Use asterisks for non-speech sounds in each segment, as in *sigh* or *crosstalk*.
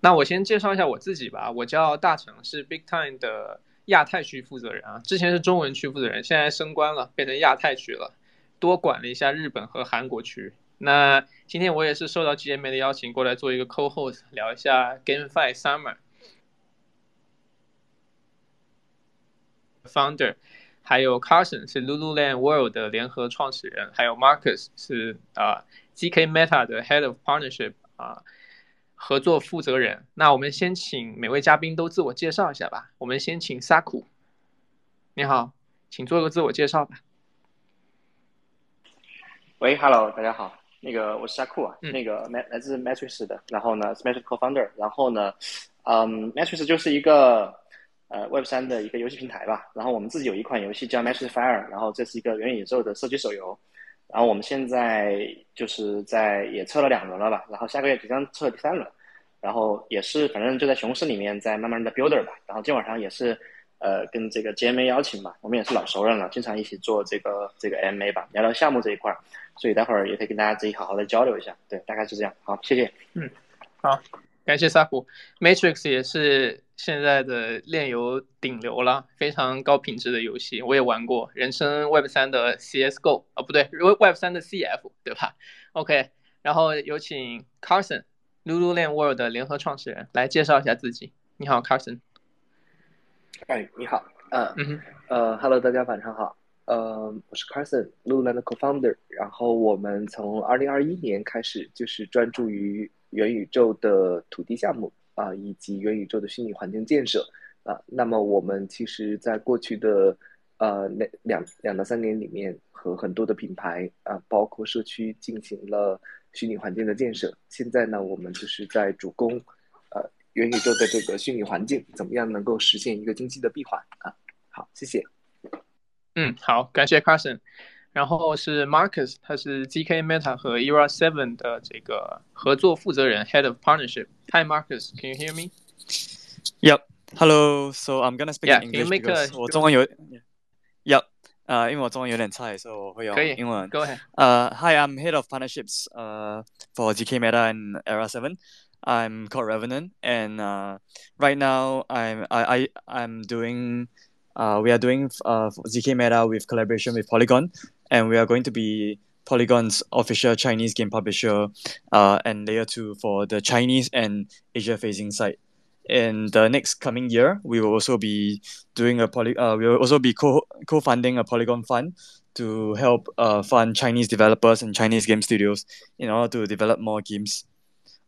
那我先介绍一下我自己吧，我叫大成，是 Big Time 的亚太区负责人啊，之前是中文区负责人，现在升官了，变成亚太区了，多管了一下日本和韩国区。那今天我也是受到 GMA 的邀请过来做一个 co-host，聊一下 GameFi Summer。Founder，还有 Carson 是 Lululemon World 的联合创始人，还有 Marcus 是啊 GK Meta 的 Head of Partnership 啊合作负责人。那我们先请每位嘉宾都自我介绍一下吧。我们先请 Saku，你好，请做个自我介绍吧。喂，Hello，大家好。那个我是夏库啊，那个来来自 Matrix 的，然后呢，Matrix Co-founder，然后呢，嗯，Matrix 就是一个呃 Web 三的一个游戏平台吧，然后我们自己有一款游戏叫 Matrix Fire，然后这是一个元宇宙的射击手游，然后我们现在就是在也测了两轮了吧，然后下个月即将测第三轮，然后也是反正就在熊市里面在慢慢的 builder 吧，然后今晚上也是呃跟这个 GMA 邀请吧，我们也是老熟人了，经常一起做这个这个 MA 吧，聊聊项目这一块儿。所以待会儿也可以跟大家自己好好的交流一下，对，大概是这样。好，谢谢。嗯，好，感谢萨虎。Matrix 也是现在的炼油顶流了，非常高品质的游戏，我也玩过，人称 Web 三的 CS:GO 啊，不对，Web 三的 CF，对吧？OK，然后有请 Carson，Lululemon World 的联合创始人来介绍一下自己。你好，Carson。哎，你好。嗯嗯。呃，Hello，大家晚上好。呃，我是 Carson，Lululemon 的 Co-founder。然后我们从二零二一年开始，就是专注于元宇宙的土地项目啊，以及元宇宙的虚拟环境建设啊。那么我们其实，在过去的呃那两两到三年里面，和很多的品牌啊，包括社区进行了虚拟环境的建设。现在呢，我们就是在主攻呃元宇宙的这个虚拟环境，怎么样能够实现一个经济的闭环啊？好，谢谢。嗯，好，感谢 Carson。然后是 Marcus，他是 GK Meta 和 Era Seven 的这个合作负责人（Head of Partnership）。Hi Marcus，can you hear me? Yep. Hello. So I'm gonna speak in English because 我中文有 Yep. 呃，因为我中文有点差，所以我会用英文。Go ahead. 呃，Hi, I'm Head of Partnerships. 呃，for GK Meta and Era Seven. I'm called Revenant, and uh, right now I'm I I I'm doing uh, we are doing uh, ZK Meta with collaboration with Polygon, and we are going to be Polygon's official Chinese game publisher uh, and layer two for the Chinese and Asia facing side. In the next coming year, we will also be doing a poly. Uh, we will also be co co funding a Polygon fund to help uh, fund Chinese developers and Chinese game studios in order to develop more games.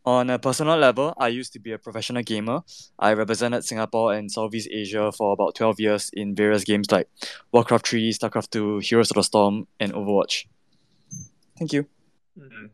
On a personal level, I used to be a professional gamer. I represented Singapore and Southeast Asia for about 12 years in various games like Warcraft 3, StarCraft 2, Heroes of the Storm, and Overwatch. Thank you. 嗯，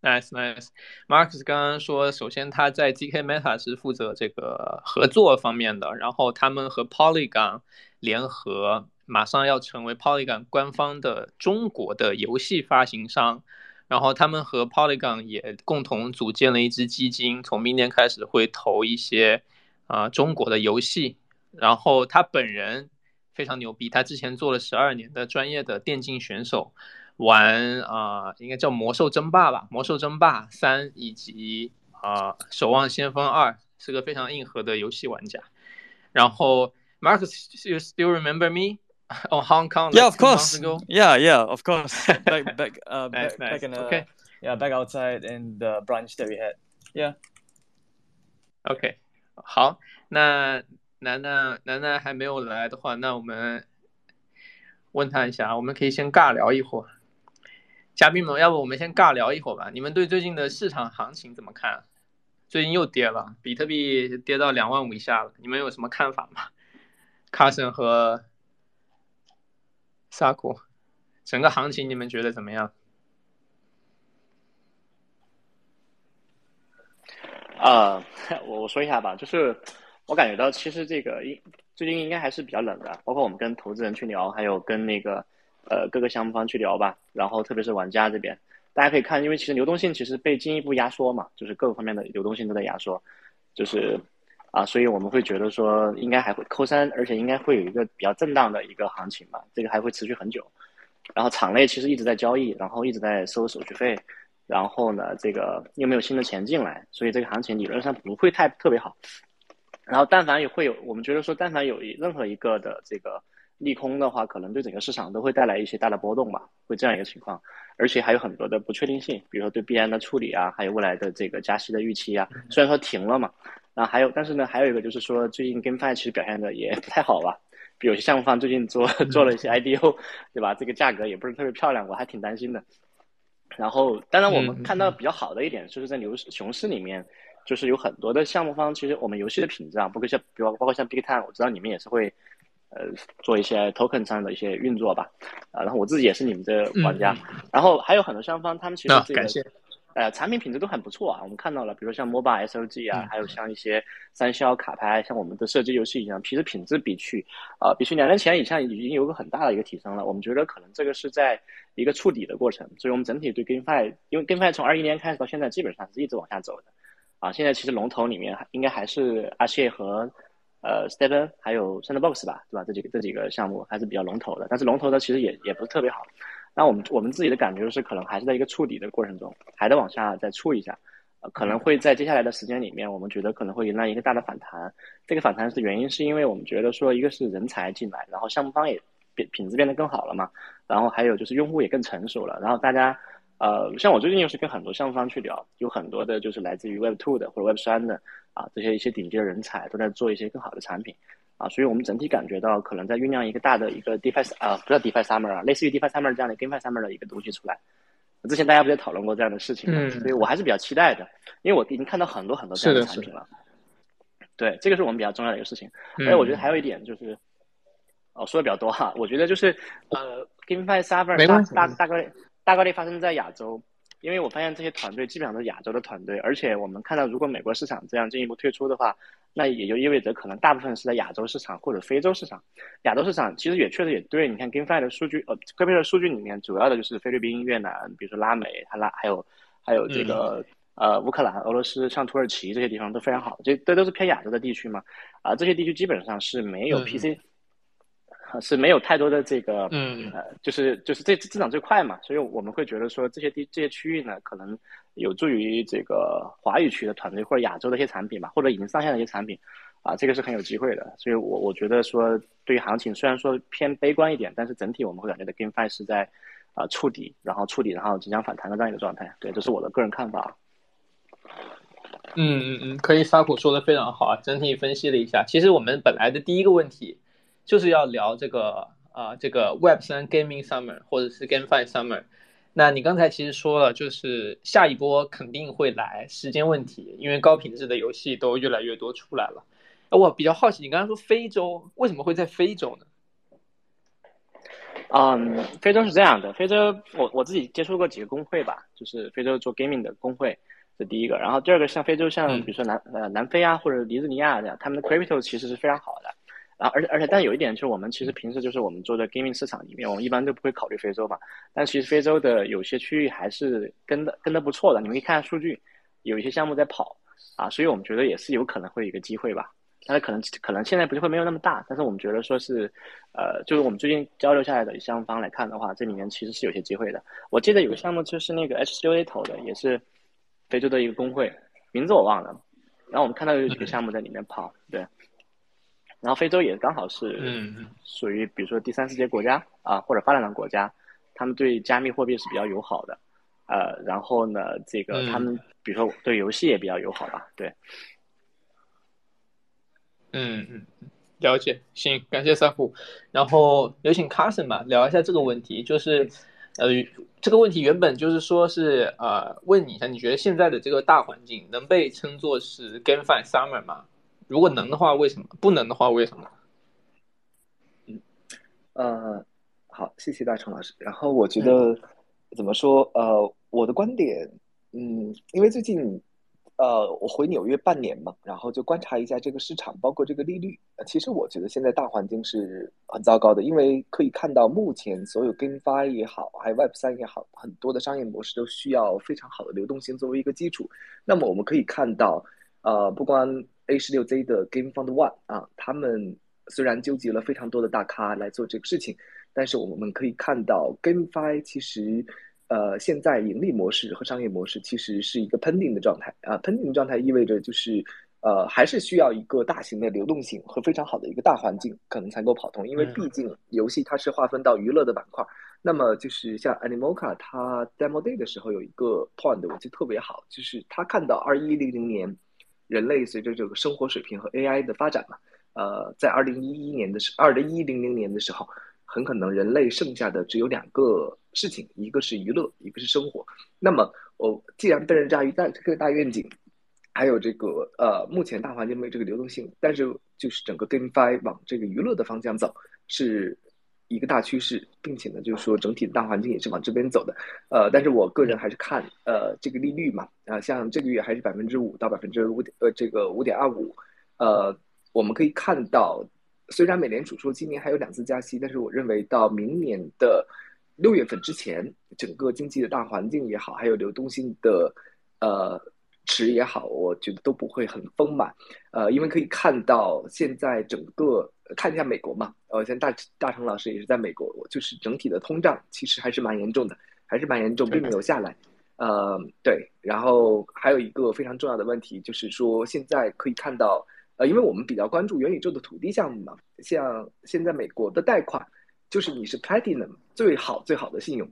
nice nice。Marcus 刚刚说，首先他在 GK Meta 是负责这个合作方面的，然后他们和 Polygon 联合，马上要成为 Polygon 官方的中国的游戏发行商。 然后他们和 Polygon 也共同组建了一支基金，从明年开始会投一些啊中国的游戏。然后他本人非常牛逼，他之前做了十二年的专业的电竞选手，玩啊应该叫魔兽争霸吧，魔兽争霸三以及啊守望先锋二，是个非常硬核的游戏玩家。然后 Marcus，you still remember me？me？Oh, Hong Kong. Yeah, of course. Yeah, yeah, of course. Back, back, uh, nice, back, nice. back in the, okay. Yeah, back outside in the brunch that we had. Yeah. okay，好，那楠楠楠楠还没有来的话，那我们问他一下，我们可以先尬聊一会儿。嘉宾们，要不我们先尬聊一会儿吧？你们对最近的市场行情怎么看？最近又跌了，比特币跌到两万五以下了，你们有什么看法吗？Carson 和萨库，整个行情你们觉得怎么样？啊，*laughs* 我我说一下吧，就是我感觉到其实这个应最近应该还是比较冷的，包括我们跟投资人去聊，还有跟那个呃各个项目方去聊吧，然后特别是玩家这边，大家可以看，因为其实流动性其实被进一步压缩嘛，就是各个方面的流动性都在压缩，就是啊，所以我们会觉得说应该还会扣三，而且应该会有一个比较震荡的一个行情吧，这个还会持续很久。然后场内其实一直在交易，然后一直在收手续费。然后呢，这个又没有新的钱进来，所以这个行情理论上不会太特别好。然后，但凡也会有，我们觉得说，但凡有一任何一个的这个利空的话，可能对整个市场都会带来一些大的波动吧，会这样一个情况。而且还有很多的不确定性，比如说对币安的处理啊，还有未来的这个加息的预期啊。虽然说停了嘛，然后还有，但是呢，还有一个就是说，最近 GameFi 其实表现的也不太好吧。比如有些项目方最近做 *laughs* 做了一些 IDO，对吧？这个价格也不是特别漂亮，我还挺担心的。然后，当然我们看到比较好的一点，就是在牛市熊市里面，就是有很多的项目方，其实我们游戏的品质啊，包括像，比如包括像 Big Time，我知道你们也是会，呃，做一些 Token 上的一些运作吧，啊，然后我自己也是你们的玩家，然后还有很多项目方，他们其实这个。呃，产品品质都很不错啊，我们看到了，比如像 Mobile SOG 啊，还有像一些三消卡牌，像我们的射击游戏一样，其实品质比去，啊，比去两年前以上已经有个很大的一个提升了。我们觉得可能这个是在一个触底的过程，所以我们整体对 GameFi，因为 GameFi 从二一年开始到现在基本上是一直往下走的，啊，现在其实龙头里面应该还是阿谢和呃 Stephen 还有 Sandbox 吧，对吧？这几个这几个项目还是比较龙头的，但是龙头的其实也也不是特别好。那我们我们自己的感觉就是，可能还是在一个触底的过程中，还得往下再触一下，呃，可能会在接下来的时间里面，我们觉得可能会迎来一个大的反弹。这个反弹的原因是因为我们觉得说，一个是人才进来，然后项目方也变品质变得更好了嘛，然后还有就是用户也更成熟了，然后大家，呃，像我最近又是跟很多项目方去聊，有很多的就是来自于 Web Two 的或者 Web 三的啊，这些一些顶级的人才都在做一些更好的产品。啊，所以我们整体感觉到可能在酝酿一个大的一个 DeFi 啊，不叫 DeFi Summer 啊，类似于 DeFi Summer 这样的 GameFi Summer 的一个东西出来。之前大家不也讨论过这样的事情吗？所以我还是比较期待的，因为我已经看到很多很多这样的产品了。对，这个是我们比较重要的一个事情。而且我觉得还有一点就是，哦，说的比较多哈，我觉得就是呃，GameFi Summer 大大大概大概率发生在亚洲。因为我发现这些团队基本上都是亚洲的团队，而且我们看到，如果美国市场这样进一步退出的话，那也就意味着可能大部分是在亚洲市场或者非洲市场。亚洲市场其实也确实也对，你看 GameFi 的数据，呃，GameFi 的数据里面主要的就是菲律宾、越南，比如说拉美，它拉还有还有这个呃乌克兰、俄罗斯，像土耳其这些地方都非常好，这这都是偏亚洲的地区嘛，啊，这些地区基本上是没有 PC。是没有太多的这个，嗯，呃，就是就是这增长最快嘛，所以我们会觉得说这些地这些区域呢，可能有助于这个华语区的团队或者亚洲的一些产品吧，或者已经上线的一些产品，啊，这个是很有机会的。所以我我觉得说，对于行情虽然说偏悲观一点，但是整体我们会感觉到 GameFi 是在啊触底，然后触底，然后即将反弹的这样一个状态。对，这是我的个人看法。嗯嗯嗯，可以，沙普说的非常好啊，整体分析了一下。其实我们本来的第一个问题。就是要聊这个啊，这个 Web 三 Gaming Summer 或者是 GameFi Summer。那你刚才其实说了，就是下一波肯定会来，时间问题，因为高品质的游戏都越来越多出来了。我比较好奇，你刚才说非洲为什么会在非洲呢？嗯，非洲是这样的，非洲我我自己接触过几个工会吧，就是非洲做 Gaming 的工会，这第一个。然后第二个像非洲，像比如说南呃南非啊或者尼日利亚这样，他们的 Crypto 其实是非常好的。然后，而且而且，但有一点就是，我们其实平时就是我们做的 gaming 市场里面，我们一般都不会考虑非洲嘛。但其实非洲的有些区域还是跟的跟的不错的，你们可以看下数据，有一些项目在跑啊，所以我们觉得也是有可能会有一个机会吧。但是可能可能现在不会没有那么大，但是我们觉得说是，呃，就是我们最近交流下来的项目方来看的话，这里面其实是有些机会的。我记得有个项目就是那个 H 六 A 投的，也是非洲的一个工会，名字我忘了。然后我们看到有几个项目在里面跑，对。然后非洲也刚好是，嗯，属于比如说第三世界国家啊，或者发展中国家，他们对加密货币是比较友好的，呃，然后呢，这个他们比如说对游戏也比较友好吧，对。嗯嗯，了解，行，感谢三虎，然后有请 Carson 吧，聊一下这个问题，就是，呃，这个问题原本就是说是呃，问你一下，你觉得现在的这个大环境能被称作是 GameFi Summer 吗？如果能的话，为什么不能的话，为什么？嗯，呃，好，谢谢大成老师。然后我觉得怎么说？呃，我的观点，嗯，因为最近，呃，我回纽约半年嘛，然后就观察一下这个市场，包括这个利率。其实我觉得现在大环境是很糟糕的，因为可以看到目前所有 GameFi 也好，还有 Web 三也好，很多的商业模式都需要非常好的流动性作为一个基础。那么我们可以看到，呃，不光 A 十六 Z 的 Game Fund One 啊，他们虽然纠集了非常多的大咖来做这个事情，但是我们可以看到 GameFi 其实呃，现在盈利模式和商业模式其实是一个 pending 的状态啊，pending 的状态意味着就是呃，还是需要一个大型的流动性和非常好的一个大环境，可能才够跑通。因为毕竟游戏它是划分到娱乐的板块，那么就是像 Animoca 它 demo day 的时候有一个 point 我记得特别好，就是他看到二一零零年人类随着这个生活水平和 AI 的发展嘛，呃，在二零一一年的时二零一零零年的时候。很可能人类剩下的只有两个事情，一个是娱乐，一个是生活。那么，我既然被人驾驭在这个大愿景，还有这个呃，目前大环境没有这个流动性，但是就是整个 GameFi 往这个娱乐的方向走，是一个大趋势，并且呢，就是说整体的大环境也是往这边走的。呃，但是我个人还是看呃这个利率嘛，啊，像这个月还是百分之五到百分之五点呃这个五点二五，呃，我们可以看到。虽然美联储说今年还有两次加息，但是我认为到明年的六月份之前，整个经济的大环境也好，还有流动性的呃池也好，我觉得都不会很丰满。呃，因为可以看到现在整个看一下美国嘛，呃，像大大成老师也是在美国，就是整体的通胀其实还是蛮严重的，还是蛮严重，并没有下来。呃，对，然后还有一个非常重要的问题就是说，现在可以看到。呃，因为我们比较关注元宇宙的土地项目嘛，像现在美国的贷款，就是你是 Platinum 最好最好的信用，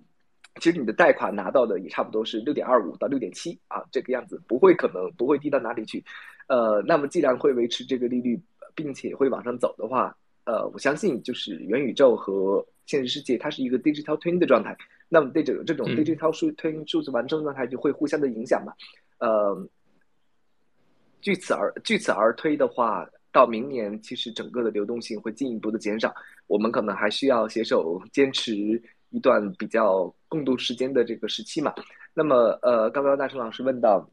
其实你的贷款拿到的也差不多是六点二五到六点七啊，这个样子不会可能不会低到哪里去。呃，那么既然会维持这个利率，并且会往上走的话，呃，我相信就是元宇宙和现实世界它是一个 digital twin 的状态，那么对这个这种 digital twin 数字完成状态就会互相的影响嘛，呃。据此而据此而推的话，到明年其实整个的流动性会进一步的减少，我们可能还需要携手坚持一段比较共度时间的这个时期嘛。那么，呃，刚刚大成老师问到，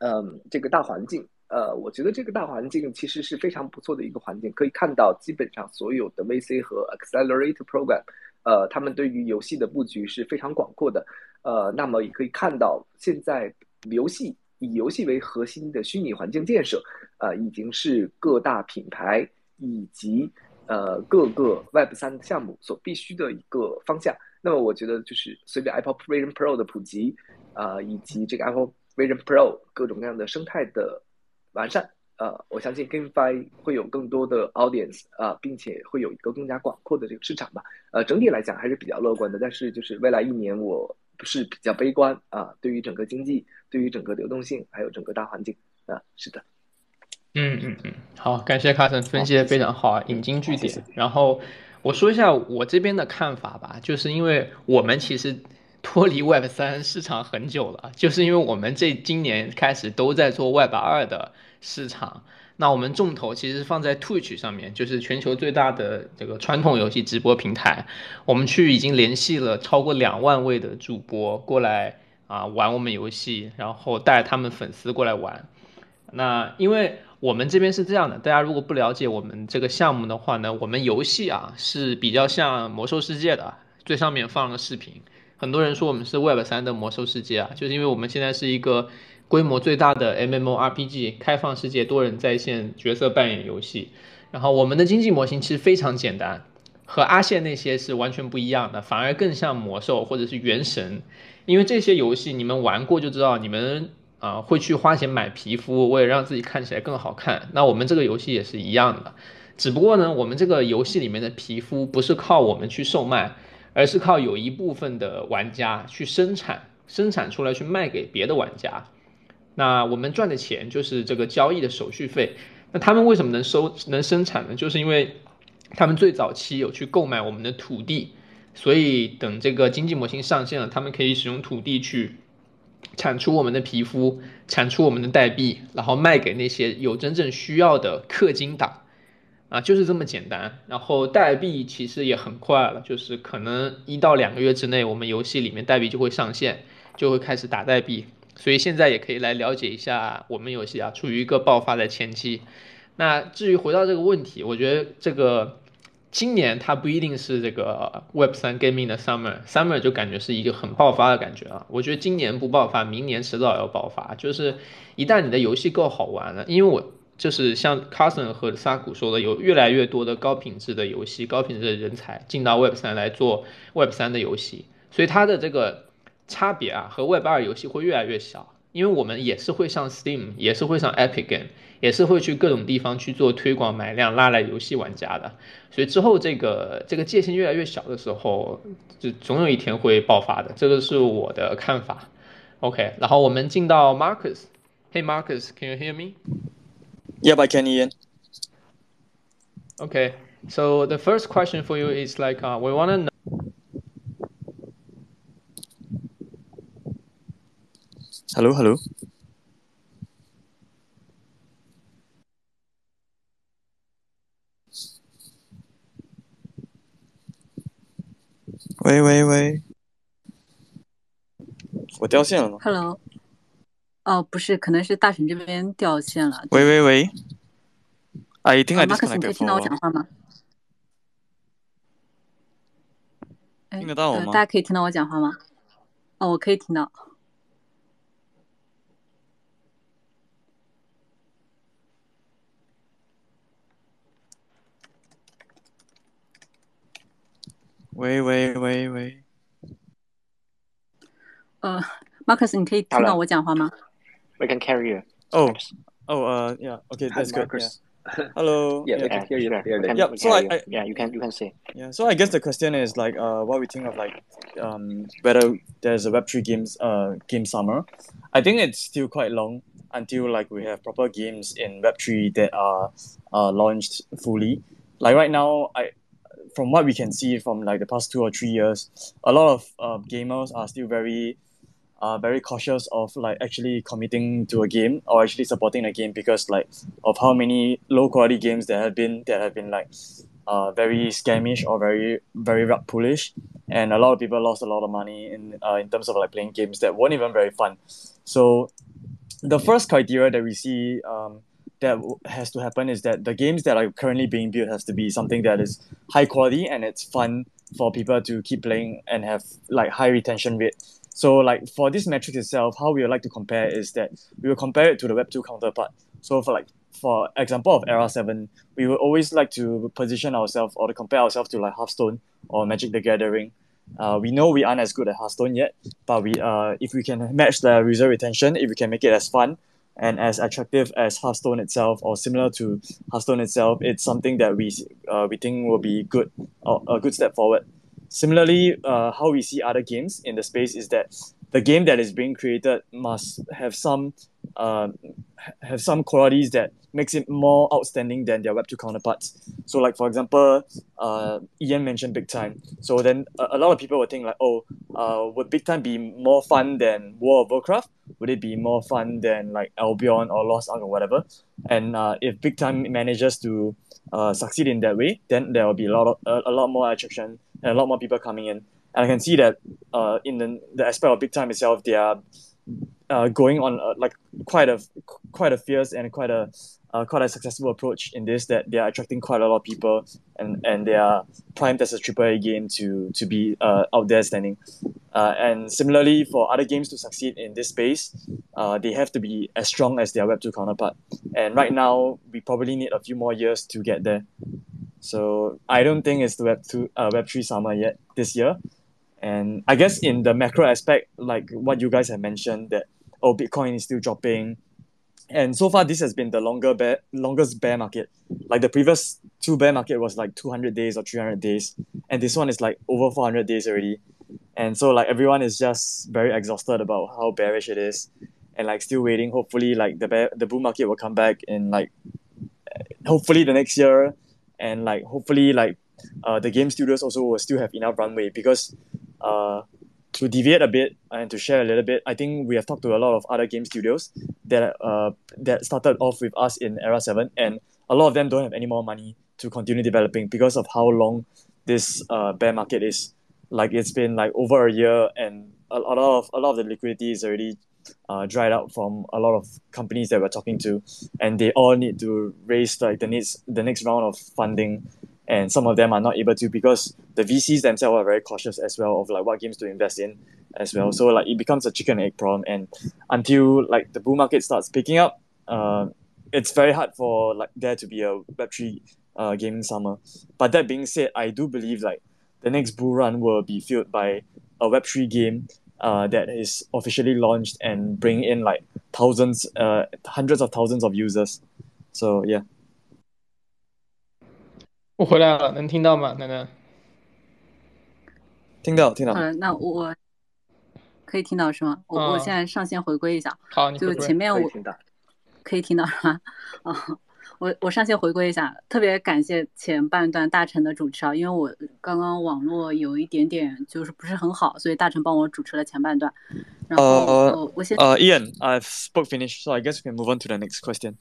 嗯，这个大环境，呃，我觉得这个大环境其实是非常不错的一个环境，可以看到基本上所有的 VC 和 Accelerator Program，呃，他们对于游戏的布局是非常广阔的，呃，那么也可以看到现在游戏。以游戏为核心的虚拟环境建设，呃，已经是各大品牌以及呃各个 Web 三项目所必须的一个方向。那么，我觉得就是随着 Apple Vision Pro 的普及，啊，以及这个 Apple Vision Pro 各种各样的生态的完善，呃，我相信 GameFi 会有更多的 audience 啊，并且会有一个更加广阔的这个市场吧。呃，整体来讲还是比较乐观的。但是，就是未来一年我不。是比较悲观啊，对于整个经济，对于整个流动性，还有整个大环境啊，是的。嗯嗯嗯，好，感谢卡森分析的非常好，引经据典。然后我说一下我这边的看法吧，就是因为我们其实脱离 Web 三市场很久了，就是因为我们这今年开始都在做 Web 二的市场。那我们重头其实放在 Twitch 上面，就是全球最大的这个传统游戏直播平台。我们去已经联系了超过两万位的主播过来啊玩我们游戏，然后带他们粉丝过来玩。那因为我们这边是这样的，大家如果不了解我们这个项目的话呢，我们游戏啊是比较像魔兽世界的，最上面放了视频。很多人说我们是 Web 三的魔兽世界啊，就是因为我们现在是一个。规模最大的 MMORPG 开放世界多人在线角色扮演游戏，然后我们的经济模型其实非常简单，和阿线那些是完全不一样的，反而更像魔兽或者是原神，因为这些游戏你们玩过就知道，你们啊会去花钱买皮肤，为了让自己看起来更好看。那我们这个游戏也是一样的，只不过呢，我们这个游戏里面的皮肤不是靠我们去售卖，而是靠有一部分的玩家去生产，生产出来去卖给别的玩家。那我们赚的钱就是这个交易的手续费。那他们为什么能收能生产呢？就是因为他们最早期有去购买我们的土地，所以等这个经济模型上线了，他们可以使用土地去产出我们的皮肤，产出我们的代币，然后卖给那些有真正需要的氪金党。啊，就是这么简单。然后代币其实也很快了，就是可能一到两个月之内，我们游戏里面代币就会上线，就会开始打代币。所以现在也可以来了解一下我们游戏啊，处于一个爆发的前期。那至于回到这个问题，我觉得这个今年它不一定是这个 Web 三 Gaming 的 Summer，Summer 就感觉是一个很爆发的感觉啊。我觉得今年不爆发，明年迟早要爆发。就是一旦你的游戏够好玩了，因为我就是像 Carson 和萨古说的，有越来越多的高品质的游戏、高品质的人才进到 Web 三来做 Web 三的游戏，所以它的这个。差别啊和 Web 二游戏会越来越小，因为我们也是会上 Steam，也是会上 Epic Game，也是会去各种地方去做推广买量拉来游戏玩家的，所以之后这个这个界限越来越小的时候，就总有一天会爆发的，这个是我的看法。OK，然后我们进到 Marcus，Hey Marcus，Can you hear me? Yep, I can hear. Okay, so the first question for you is like uh, we want to know. Hello, hello. 喂喂喂，我掉线了吗？Hello，哦，不是，可能是大神这边掉线了。喂喂喂，啊，一定还马克思，你可以听到我讲话吗？听得到我吗？大家可以听到我讲话吗？哦，我可以听到。喂喂喂喂，呃，Marcus，你可以听到我讲话吗？We can carry you. Oh, oh, uh, yeah. Okay, that's good. Hello. Yeah, we can hear you. Yeah. So I, yeah, you can, you can see. Yeah. So I guess the question is like, uh, what we think of like, um, whether there's a Web three games, uh, game summer. I think it's still quite long until like we have proper games in Web three that are, uh, launched fully. Like right now, I from what we can see from like the past two or three years, a lot of uh, gamers are still very uh, very cautious of like actually committing to a game or actually supporting a game because like of how many low quality games there have been that have been like uh, very scamish or very very rug pullish. And a lot of people lost a lot of money in uh, in terms of like playing games that weren't even very fun. So the first criteria that we see um, that has to happen is that the games that are currently being built has to be something that is high quality and it's fun for people to keep playing and have like high retention rate. So like for this metric itself, how we would like to compare is that we will compare it to the Web two counterpart. So for like for example of Era seven, we would always like to position ourselves or to compare ourselves to like Hearthstone or Magic the Gathering. Uh, we know we aren't as good at Hearthstone yet, but we uh, if we can match the user retention, if we can make it as fun, and as attractive as Hearthstone itself or similar to Hearthstone itself, it's something that we uh, we think will be good a good step forward. Similarly, uh, how we see other games in the space is that the game that is being created must have some uh, have some qualities that makes it more outstanding than their Web2 counterparts. So, like for example, uh, Ian mentioned Big Time. So then a, a lot of people would think like, oh, uh, would Big Time be more fun than World of Warcraft? Would it be more fun than like Albion or Lost Ark or whatever? And uh, if Big Time manages to uh, succeed in that way, then there will be a lot of a, a lot more attraction and a lot more people coming in. And I can see that uh, in the, the aspect of Big Time itself, they are uh, going on uh, like quite a quite a fierce and quite a uh, quite a successful approach in this that they are attracting quite a lot of people and, and they are primed as a AAA game to to be uh, out there standing. Uh, and similarly, for other games to succeed in this space, uh, they have to be as strong as their Web two counterpart. And right now, we probably need a few more years to get there. So I don't think it's the Web two Web three summer yet this year. And I guess in the macro aspect, like what you guys have mentioned, that oh Bitcoin is still dropping, and so far this has been the longer bear longest bear market. Like the previous two bear market was like 200 days or 300 days. And this one is like over 400 days already. And so like everyone is just very exhausted about how bearish it is. And like still waiting. Hopefully like the bear the bull market will come back in like hopefully the next year. And like hopefully like uh, the game studios also will still have enough runway because uh, to deviate a bit and to share a little bit, I think we have talked to a lot of other game studios that uh that started off with us in Era Seven, and a lot of them don't have any more money to continue developing because of how long this uh bear market is. Like it's been like over a year, and a, a lot of a lot of the liquidity is already uh, dried out from a lot of companies that we're talking to, and they all need to raise like the needs the next round of funding and some of them are not able to because the VCs themselves are very cautious as well of like what games to invest in as well. So like it becomes a chicken and egg problem, and until like the bull market starts picking up, uh, it's very hard for like there to be a Web three uh, gaming summer. But that being said, I do believe like the next bull run will be filled by a Web three game uh, that is officially launched and bring in like thousands, uh, hundreds of thousands of users. So yeah. 我回来了，能听到吗，楠楠？听到，听到。好了，那我可以听到是吗？我、我现在上线回归一下。好，就前面我可以听到是吗？啊，我我上线回归一下，特别感谢前半段大成的主持啊，因为我刚刚网络有一点点就是不是很好，所以大成帮我主持了前半段。然后呃，我先呃，Ian，I've spoke finished，so I guess we can move on to the next question.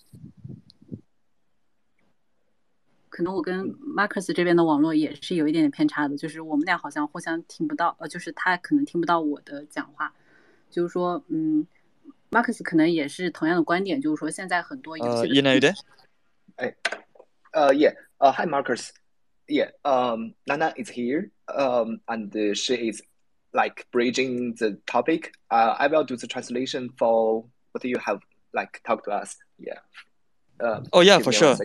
可能我跟 Marcus 这边的网络也是有一点点偏差的，就是我们俩好像互相听不到，呃，就是他可能听不到我的讲话，就是说，嗯，Marcus 可能也是同样的观点，就是说现在很多游戏。呃，You know that？哎，呃，Yeah，呃，Hi Marcus，Yeah，um, Nana is here，um, and she is like bridging the topic. Uh, I will do the translation for what you have like talked to us. Yeah. Uh, oh yeah, for sure.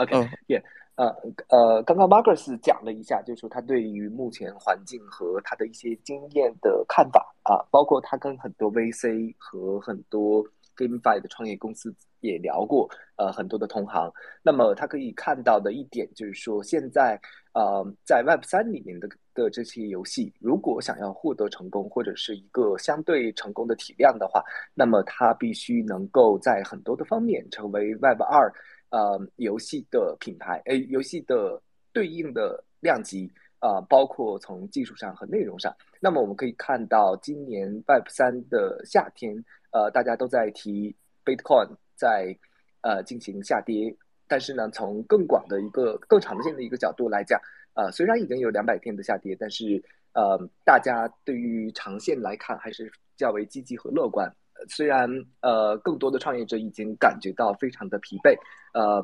Okay. Oh. Yeah. 呃呃，刚刚 Marcus 讲了一下，就是说他对于目前环境和他的一些经验的看法啊，包括他跟很多 VC 和很多 GameFi 的创业公司也聊过，呃，很多的同行。那么他可以看到的一点就是说，现在呃，在 Web 三里面的的这些游戏，如果想要获得成功或者是一个相对成功的体量的话，那么它必须能够在很多的方面成为 Web 二。呃，游戏的品牌，诶，游戏的对应的量级啊，包括从技术上和内容上。那么我们可以看到，今年 Web 三的夏天，呃，大家都在提 Bitcoin 在呃进行下跌，但是呢，从更广的一个更长线的一个角度来讲，呃，虽然已经有两百天的下跌，但是呃，大家对于长线来看还是较为积极和乐观。虽然呃，更多的创业者已经感觉到非常的疲惫，呃，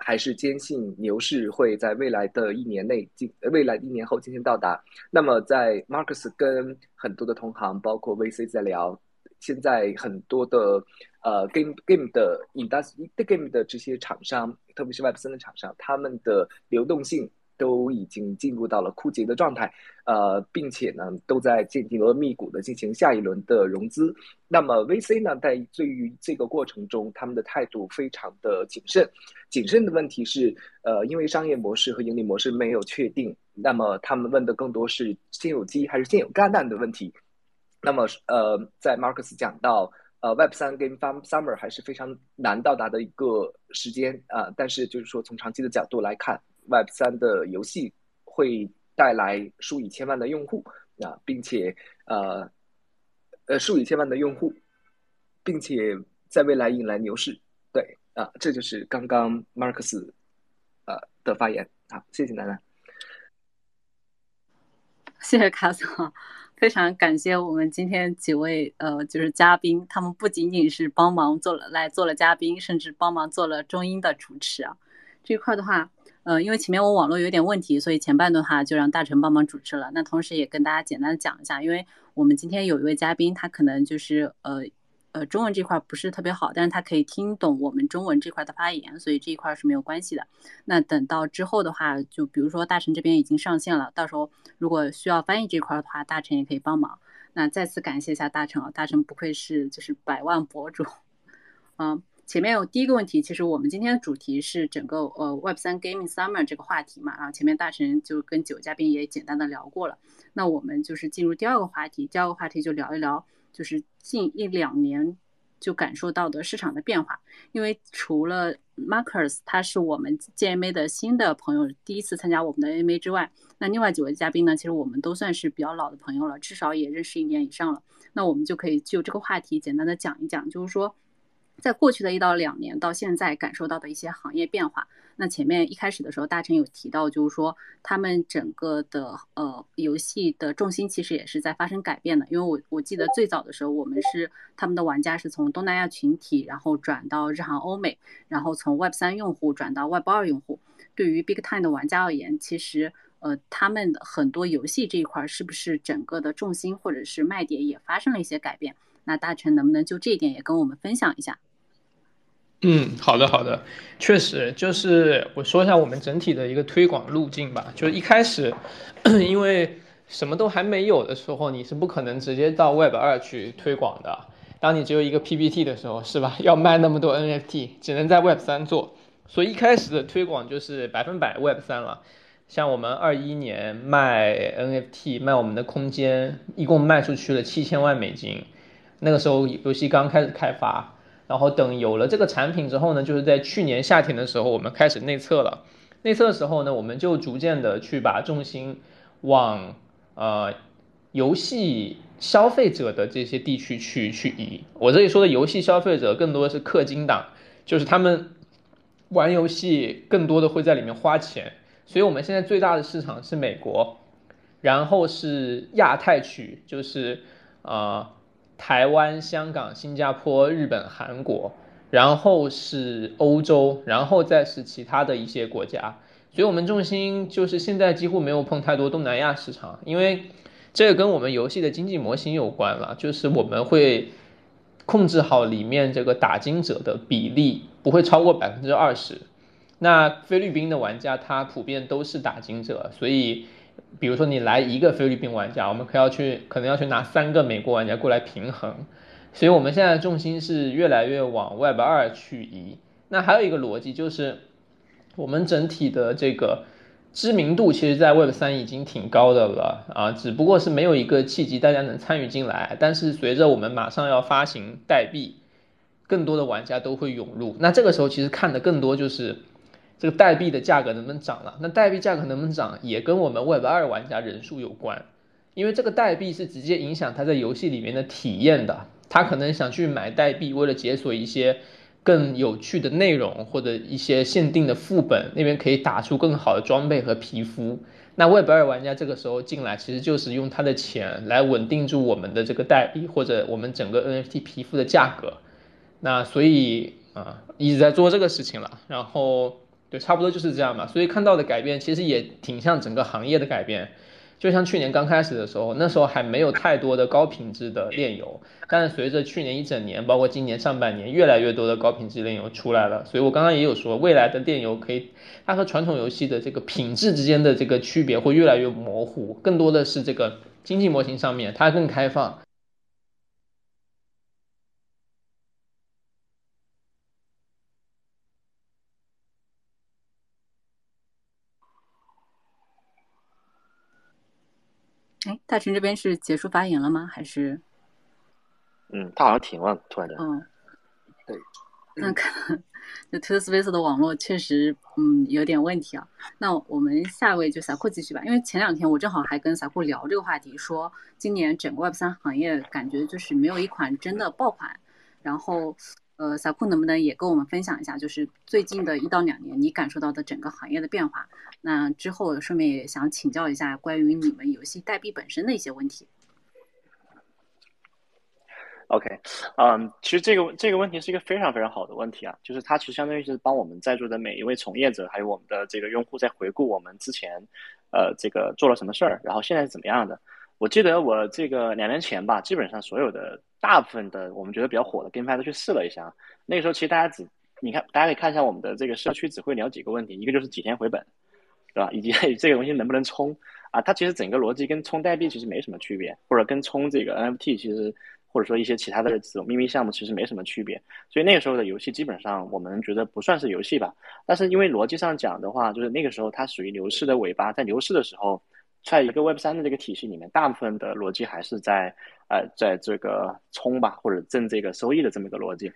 还是坚信牛市会在未来的一年内进，未来一年后进行到达。那么，在 Marcus 跟很多的同行，包括 VC 在聊，现在很多的呃 game game 的 industry game 的这些厂商，特别是 Web 三的厂商，他们的流动性。都已经进入到了枯竭的状态，呃，并且呢，都在紧锣密鼓的进行下一轮的融资。那么 VC 呢，在对于这个过程中，他们的态度非常的谨慎。谨慎的问题是，呃，因为商业模式和盈利模式没有确定，那么他们问的更多是先有鸡还是先有肝蛋的问题。那么，呃，在 Marcus 讲到，呃，Web 三跟 Farm Summer 还是非常难到达的一个时间啊，但是就是说从长期的角度来看。Web 三的游戏会带来数以千万的用户啊，并且呃呃数以千万的用户，并且在未来引来牛市。对啊，这就是刚刚 Marcus 呃的发言。好，谢谢楠楠。谢谢卡总，*laughs* 非常感谢我们今天几位呃就是嘉宾，他们不仅仅是帮忙做了来做了嘉宾，甚至帮忙做了中英的主持啊。这块的话。呃，因为前面我网络有点问题，所以前半段话就让大成帮忙主持了。那同时也跟大家简单讲一下，因为我们今天有一位嘉宾，他可能就是呃呃中文这块不是特别好，但是他可以听懂我们中文这块的发言，所以这一块是没有关系的。那等到之后的话，就比如说大成这边已经上线了，到时候如果需要翻译这块的话，大成也可以帮忙。那再次感谢一下大成啊，大成不愧是就是百万博主，*laughs* 嗯。前面有第一个问题，其实我们今天的主题是整个呃 Web 三 Gaming Summer 这个话题嘛，然后，前面大神就跟九嘉宾也简单的聊过了。那我们就是进入第二个话题，第二个话题就聊一聊，就是近一两年就感受到的市场的变化。因为除了 Marcus 他是我们 GMA 的新的朋友，第一次参加我们的 AMA 之外，那另外几位嘉宾呢，其实我们都算是比较老的朋友了，至少也认识一年以上了。那我们就可以就这个话题简单的讲一讲，就是说。在过去的一到两年到现在感受到的一些行业变化。那前面一开始的时候，大成有提到，就是说他们整个的呃游戏的重心其实也是在发生改变的。因为我我记得最早的时候，我们是他们的玩家是从东南亚群体，然后转到日韩欧美，然后从 Web 三用户转到 Web 二用户。对于 Big Time 的玩家而言，其实呃他们很多游戏这一块是不是整个的重心或者是卖点也发生了一些改变？那大成能不能就这一点也跟我们分享一下？嗯，好的好的，确实就是我说一下我们整体的一个推广路径吧。就是一开始，*clears throat* 因为什么都还没有的时候，你是不可能直接到 Web 二去推广的。当你只有一个 PPT 的时候，是吧？*laughs* 要卖那么多 NFT，只能在 Web 三做。所以一开始的推广就是百分百 Web 三了。像我们二一年卖 NFT，卖我们的空间，一共卖出去了七千万美金。那个时候游戏刚开始开发，然后等有了这个产品之后呢，就是在去年夏天的时候，我们开始内测了。内测的时候呢，我们就逐渐的去把重心往呃游戏消费者的这些地区去去移。我这里说的游戏消费者，更多的是氪金党，就是他们玩游戏更多的会在里面花钱。所以我们现在最大的市场是美国，然后是亚太区，就是啊台湾、香港、新加坡、日本、韩国，然后是欧洲，然后再是其他的一些国家。所以我们重心就是现在几乎没有碰太多东南亚市场，因为这个跟我们游戏的经济模型有关了，就是我们会控制好里面这个打金者的比例，不会超过百分之二十。那菲律宾的玩家他普遍都是打金者，所以，比如说你来一个菲律宾玩家，我们可要去可能要去拿三个美国玩家过来平衡，所以我们现在重心是越来越往 Web 二去移。那还有一个逻辑就是，我们整体的这个知名度其实，在 Web 三已经挺高的了啊，只不过是没有一个契机大家能参与进来。但是随着我们马上要发行代币，更多的玩家都会涌入。那这个时候其实看的更多就是。这个代币的价格能不能涨了？那代币价格能不能涨，也跟我们 Web 二玩家人数有关，因为这个代币是直接影响他在游戏里面的体验的。他可能想去买代币，为了解锁一些更有趣的内容，或者一些限定的副本，那边可以打出更好的装备和皮肤。那 Web 二玩家这个时候进来，其实就是用他的钱来稳定住我们的这个代币，或者我们整个 NFT 皮肤的价格。那所以啊，一直在做这个事情了，然后。对，差不多就是这样嘛。所以看到的改变其实也挺像整个行业的改变。就像去年刚开始的时候，那时候还没有太多的高品质的炼油，但是随着去年一整年，包括今年上半年，越来越多的高品质炼油出来了。所以我刚刚也有说，未来的炼油可以，它和传统游戏的这个品质之间的这个区别会越来越模糊，更多的是这个经济模型上面它更开放。哎，大群这边是结束发言了吗？还是？嗯，他好像停了，突然间。嗯，对。那可能就 Twitter Space 的网络确实，嗯，有点问题啊。那我们下一位就小库继续吧，因为前两天我正好还跟小库聊这个话题，说今年整个 Web 三行业感觉就是没有一款真的爆款，然后。呃，小库能不能也跟我们分享一下，就是最近的一到两年你感受到的整个行业的变化？那之后顺便也想请教一下关于你们游戏代币本身的一些问题。OK，嗯，其实这个这个问题是一个非常非常好的问题啊，就是它其实相当于是帮我们在座的每一位从业者，还有我们的这个用户在回顾我们之前，呃，这个做了什么事儿，然后现在是怎么样的。我记得我这个两年前吧，基本上所有的大部分的我们觉得比较火的 GameFi 都去试了一下。那个时候其实大家只，你看大家可以看一下我们的这个社区，只会聊几个问题，一个就是几天回本，对吧？以及 *laughs* 这个东西能不能冲啊？它其实整个逻辑跟冲代币其实没什么区别，或者跟冲这个 NFT 其实或者说一些其他的这种秘密项目其实没什么区别。所以那个时候的游戏基本上我们觉得不算是游戏吧。但是因为逻辑上讲的话，就是那个时候它属于牛市的尾巴，在牛市的时候。在一个 Web 三的这个体系里面，大部分的逻辑还是在呃，在这个冲吧或者挣这个收益的这么一个逻辑。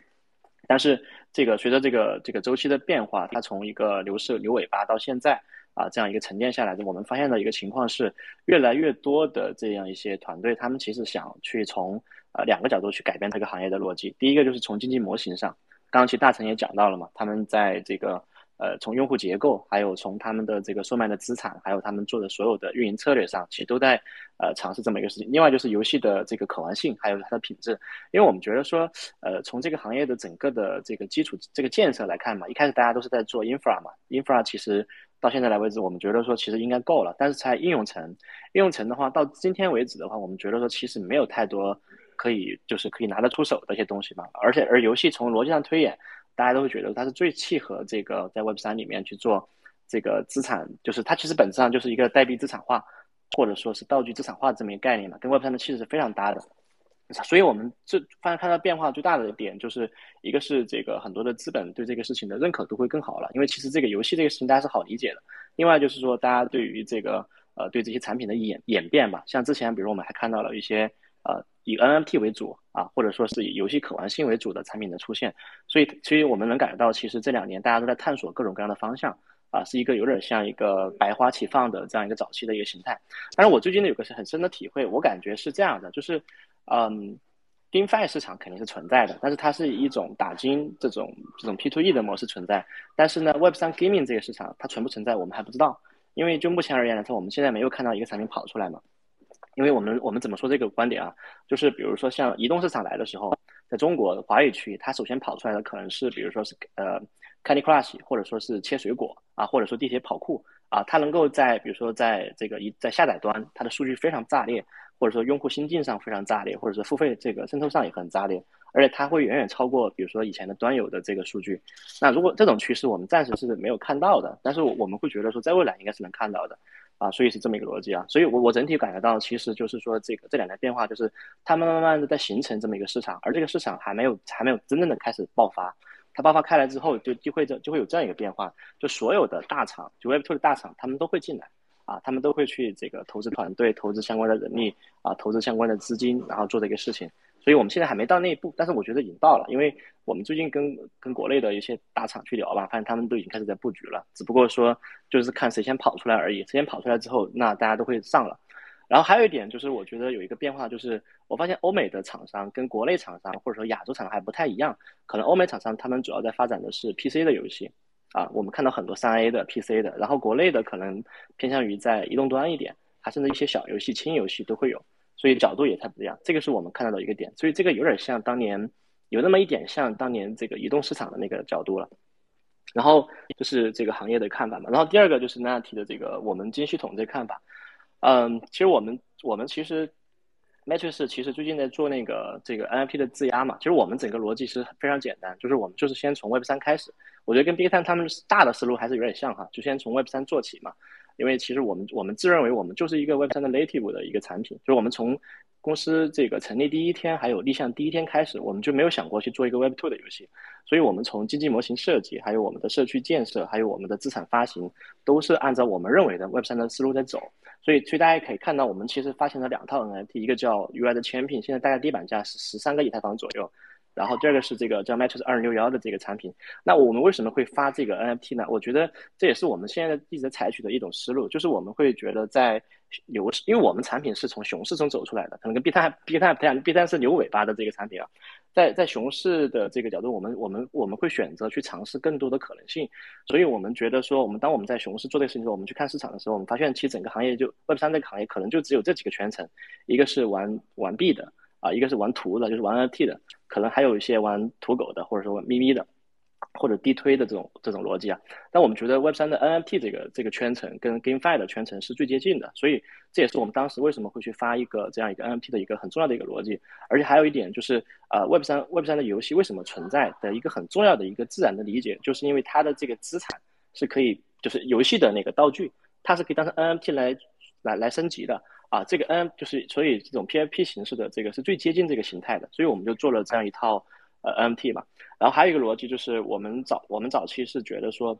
但是这个随着这个这个周期的变化，它从一个牛市牛尾巴到现在啊这样一个沉淀下来的，我们发现的一个情况是，越来越多的这样一些团队，他们其实想去从呃两个角度去改变这个行业的逻辑。第一个就是从经济模型上，刚刚其实大成也讲到了嘛，他们在这个。呃，从用户结构，还有从他们的这个售卖的资产，还有他们做的所有的运营策略上，其实都在呃尝试这么一个事情。另外就是游戏的这个可玩性，还有它的品质。因为我们觉得说，呃，从这个行业的整个的这个基础这个建设来看嘛，一开始大家都是在做 infra 嘛，infra 其实到现在来为止，我们觉得说其实应该够了。但是在应用层，应用层的话，到今天为止的话，我们觉得说其实没有太多可以就是可以拿得出手的一些东西吧。而且而游戏从逻辑上推演。大家都会觉得它是最契合这个在 Web 三里面去做这个资产，就是它其实本质上就是一个代币资产化或者说是道具资产化这么一个概念嘛，跟 Web 三的气质是非常搭的。所以我们这发现看到变化最大的一点，就是一个是这个很多的资本对这个事情的认可度会更好了，因为其实这个游戏这个事情大家是好理解的。另外就是说，大家对于这个呃对这些产品的演演变吧，像之前比如我们还看到了一些呃以 NFT 为主啊，或者说是以游戏可玩性为主的产品的出现，所以所以我们能感觉到，其实这两年大家都在探索各种各样的方向啊，是一个有点像一个百花齐放的这样一个早期的一个形态。但是我最近呢有个很深的体会，我感觉是这样的，就是。嗯，GameFi 市场肯定是存在的，但是它是以一种打金这种这种 P to E 的模式存在。但是呢，Web 三 Gaming 这个市场它存不存在，我们还不知道。因为就目前而言来说，我们现在没有看到一个产品跑出来嘛。因为我们我们怎么说这个观点啊？就是比如说像移动市场来的时候，在中国华语区，它首先跑出来的可能是比如说是呃 Candy Crush，或者说是切水果啊，或者说地铁跑酷啊，它能够在比如说在这个一在下载端，它的数据非常炸裂。或者说用户心境上非常炸裂，或者说付费这个渗透上也很炸裂，而且它会远远超过比如说以前的端游的这个数据。那如果这种趋势我们暂时是没有看到的，但是我们会觉得说在未来应该是能看到的啊，所以是这么一个逻辑啊。所以我我整体感觉到其实就是说这个这两年变化就是它慢慢慢慢的在形成这么一个市场，而这个市场还没有还没有真正的开始爆发。它爆发开来之后就就会这就会有这样一个变化，就所有的大厂就 Web2 的大厂他们都会进来。啊，他们都会去这个投资团队、投资相关的人力啊，投资相关的资金，然后做这个事情。所以我们现在还没到那一步，但是我觉得已经到了，因为我们最近跟跟国内的一些大厂去聊吧，发现他们都已经开始在布局了，只不过说就是看谁先跑出来而已。谁先跑出来之后，那大家都会上了。然后还有一点就是，我觉得有一个变化，就是我发现欧美的厂商跟国内厂商或者说亚洲厂商还不太一样，可能欧美厂商他们主要在发展的是 PC 的游戏。啊，我们看到很多三 A 的 PC 的，然后国内的可能偏向于在移动端一点，还甚至一些小游戏、轻游戏都会有，所以角度也太不一样。这个是我们看到的一个点，所以这个有点像当年，有那么一点像当年这个移动市场的那个角度了。然后就是这个行业的看法嘛。然后第二个就是娜娜提的这个我们金系统这看法。嗯，其实我们我们其实。Matrix 其实最近在做那个这个 NFT 的质押嘛，其实我们整个逻辑是非常简单，就是我们就是先从 Web 三开始，我觉得跟 Big Time 他们大的思路还是有点像哈，就先从 Web 三做起嘛，因为其实我们我们自认为我们就是一个 Web 三的 native 的一个产品，就是我们从公司这个成立第一天，还有立项第一天开始，我们就没有想过去做一个 Web Two 的游戏。所以，我们从经济模型设计，还有我们的社区建设，还有我们的资产发行，都是按照我们认为的 Web 三的思路在走。所以，所以大家可以看到，我们其实发行了两套 NFT，一个叫 UI 的 Champion，现在大概地板价是十三个以太坊左右。然后第二个是这个叫 Matrix 二零六幺的这个产品。那我们为什么会发这个 NFT 呢？我觉得这也是我们现在一直采取的一种思路，就是我们会觉得在牛市，因为我们产品是从熊市中走出来的，可能跟 B 站 B 站不一样，B 站是牛尾巴的这个产品啊。在在熊市的这个角度，我们我们我们会选择去尝试更多的可能性。所以我们觉得说，我们当我们在熊市做这个事情的时候，我们去看市场的时候，我们发现其实整个行业就 Web 三这个行业可能就只有这几个圈层，一个是玩玩币的。啊，一个是玩图的，就是玩 NFT 的，可能还有一些玩土狗的，或者说玩咪咪的，或者地推的这种这种逻辑啊。但我们觉得 Web 三的 NFT 这个这个圈层跟 GameFi 的圈层是最接近的，所以这也是我们当时为什么会去发一个这样一个 NFT 的一个很重要的一个逻辑。而且还有一点就是，呃，Web 三 Web 三的游戏为什么存在的一个很重要的一个自然的理解，就是因为它的这个资产是可以，就是游戏的那个道具，它是可以当成 NFT 来来来升级的。啊，这个 N 就是所以这种 PFP 形式的这个是最接近这个形态的，所以我们就做了这样一套呃 NFT 嘛。然后还有一个逻辑就是我们早我们早期是觉得说，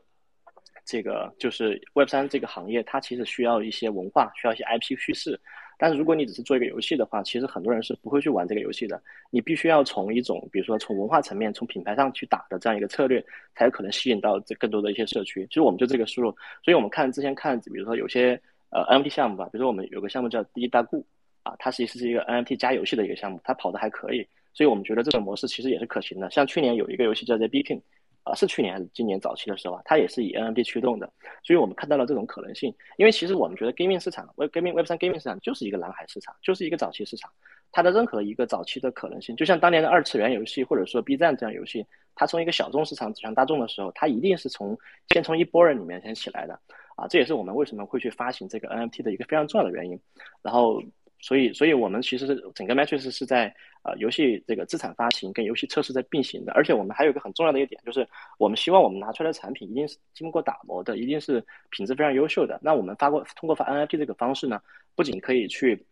这个就是 Web 三这个行业它其实需要一些文化，需要一些 IP 叙事。但是如果你只是做一个游戏的话，其实很多人是不会去玩这个游戏的。你必须要从一种比如说从文化层面、从品牌上去打的这样一个策略，才有可能吸引到这更多的一些社区。其实我们就这个思路。所以我们看之前看，比如说有些。呃，NFT 项目吧，比如说我们有个项目叫第一大固啊，它其实是一个 NFT 加游戏的一个项目，它跑的还可以，所以我们觉得这种模式其实也是可行的。像去年有一个游戏叫在 Beacon，啊，是去年还是今年早期的时候啊，它也是以 NFT 驱动的，所以我们看到了这种可能性。因为其实我们觉得 gaming 市场，Web gaming Web 三 gaming 市场就是一个蓝海市场，就是一个早期市场，它的任何一个早期的可能性，就像当年的二次元游戏或者说 B 站这样游戏，它从一个小众市场走向大众的时候，它一定是从先从一波人里面先起来的。啊，这也是我们为什么会去发行这个 NFT 的一个非常重要的原因。然后所以，所以我们其实整个 Matrix 是在呃游戏这个资产发行跟游戏测试在并行的，而且我们还有一个很重要的一点，就是我们希望我们拿出来的产品一定是经过打磨的，一定是品质非常优秀的。那我们发过通过发 NFT 这个方式呢，不仅可以去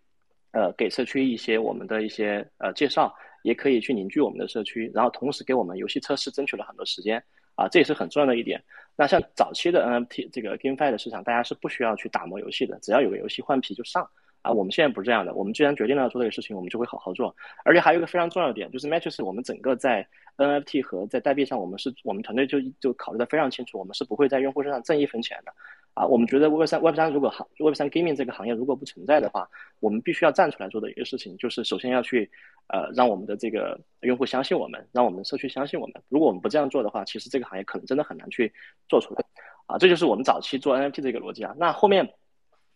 呃给社区一些我们的一些呃介绍，也可以去凝聚我们的社区，然后同时给我们游戏测试争取了很多时间啊，这也是很重要的一点。那像早期的 NFT 这个 GameFi 的市场，大家是不需要去打磨游戏的，只要有个游戏换皮就上。啊，我们现在不是这样的。我们既然决定了要做这个事情，我们就会好好做。而且还有一个非常重要的点，就是 Matrix 我们整个在 NFT 和在代币上，我们是我们团队就就考虑的非常清楚，我们是不会在用户身上挣一分钱的。啊，我们觉得 Web 三 Web 三如果行 Web 三 Gaming 这个行业如果不存在的话，我们必须要站出来做的一个事情，就是首先要去呃让我们的这个用户相信我们，让我们社区相信我们。如果我们不这样做的话，其实这个行业可能真的很难去做出来。啊，这就是我们早期做 NFT 这个逻辑啊。那后面。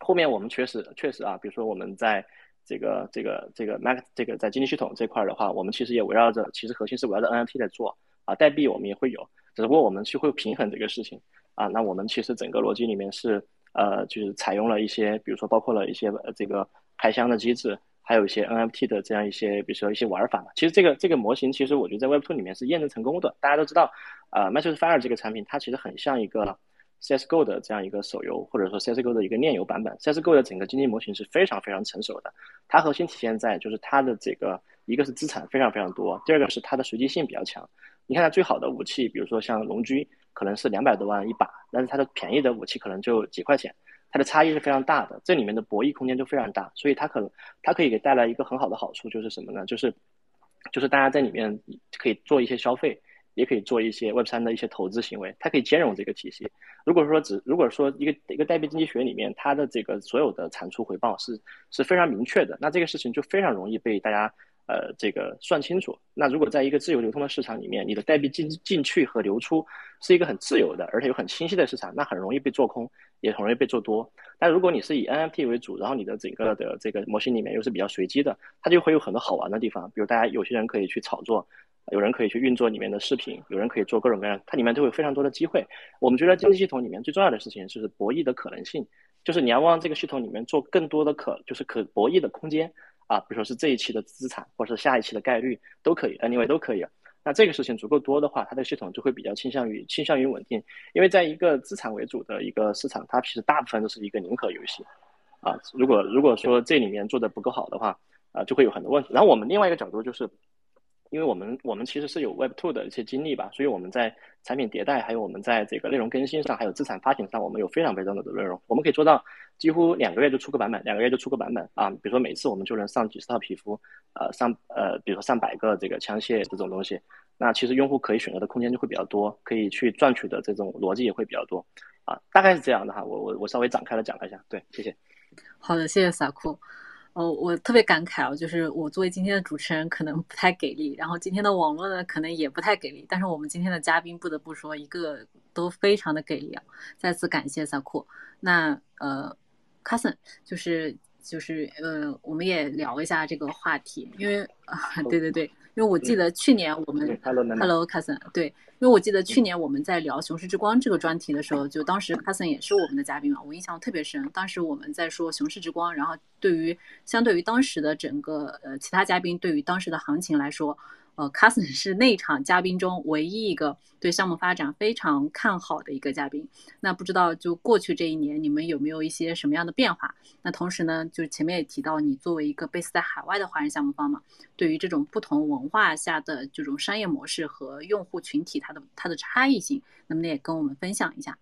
后面我们确实确实啊，比如说我们在这个这个这个 Mac 这个在经济系统这块的话，我们其实也围绕着，其实核心是围绕着 NFT 在做啊，代币我们也会有，只不过我们去会平衡这个事情啊。那我们其实整个逻辑里面是呃，就是采用了一些，比如说包括了一些这个开箱的机制，还有一些 NFT 的这样一些，比如说一些玩法嘛。其实这个这个模型，其实我觉得在 Web2 里面是验证成功的。大家都知道，呃，Matrix Fire 这个产品，它其实很像一个。CSGO 的这样一个手游，或者说 CSGO 的一个链游版本，CSGO 的整个经济模型是非常非常成熟的。它核心体现在就是它的这个，一个是资产非常非常多，第二个是它的随机性比较强。你看它最好的武器，比如说像龙驹，可能是两百多万一把，但是它的便宜的武器可能就几块钱，它的差异是非常大的。这里面的博弈空间就非常大，所以它可能它可以给带来一个很好的好处，就是什么呢？就是就是大家在里面可以做一些消费。也可以做一些 Web 三的一些投资行为，它可以兼容这个体系。如果说只如果说一个一个代币经济学里面，它的这个所有的产出回报是是非常明确的，那这个事情就非常容易被大家呃这个算清楚。那如果在一个自由流通的市场里面，你的代币进进去和流出是一个很自由的，而且又很清晰的市场，那很容易被做空，也很容易被做多。但如果你是以 NFT 为主，然后你的整个的这个模型里面又是比较随机的，它就会有很多好玩的地方，比如大家有些人可以去炒作。有人可以去运作里面的视频，有人可以做各种各样，它里面都有非常多的机会。我们觉得经济系统里面最重要的事情就是博弈的可能性，就是你要往这个系统里面做更多的可，就是可博弈的空间啊，比如说是这一期的资产，或者是下一期的概率都可以，anyway 都可以。那这个事情足够多的话，它的系统就会比较倾向于倾向于稳定，因为在一个资产为主的一个市场，它其实大部分都是一个零和游戏啊。如果如果说这里面做的不够好的话，啊，就会有很多问题。然后我们另外一个角度就是。因为我们我们其实是有 Web Two 的一些经历吧，所以我们在产品迭代，还有我们在这个内容更新上，还有资产发行上，我们有非常非常多的内容，我们可以做到几乎两个月就出个版本，两个月就出个版本啊。比如说每次我们就能上几十套皮肤，呃，上呃，比如说上百个这个枪械这种东西，那其实用户可以选择的空间就会比较多，可以去赚取的这种逻辑也会比较多啊，大概是这样的哈。我我我稍微展开了讲了一下，对，谢谢。好的，谢谢萨库。哦，我特别感慨啊，就是我作为今天的主持人可能不太给力，然后今天的网络呢可能也不太给力，但是我们今天的嘉宾不得不说一个都非常的给力啊，再次感谢萨库。那呃，Cousin 就是就是呃，我们也聊一下这个话题，因为啊，对对对。因为我记得去年我们，Hello Cousin，对，因为我记得去年我们在聊《雄狮之光》这个专题的时候，就当时 Cousin 也是我们的嘉宾嘛，我印象特别深。当时我们在说《雄狮之光》，然后对于相对于当时的整个呃其他嘉宾，对于当时的行情来说。呃，Cousin 是那场嘉宾中唯一一个对项目发展非常看好的一个嘉宾。那不知道就过去这一年，你们有没有一些什么样的变化？那同时呢，就是前面也提到，你作为一个 base 在海外的华人项目方嘛，对于这种不同文化下的这种商业模式和用户群体，它的它的差异性，能不能也跟我们分享一下？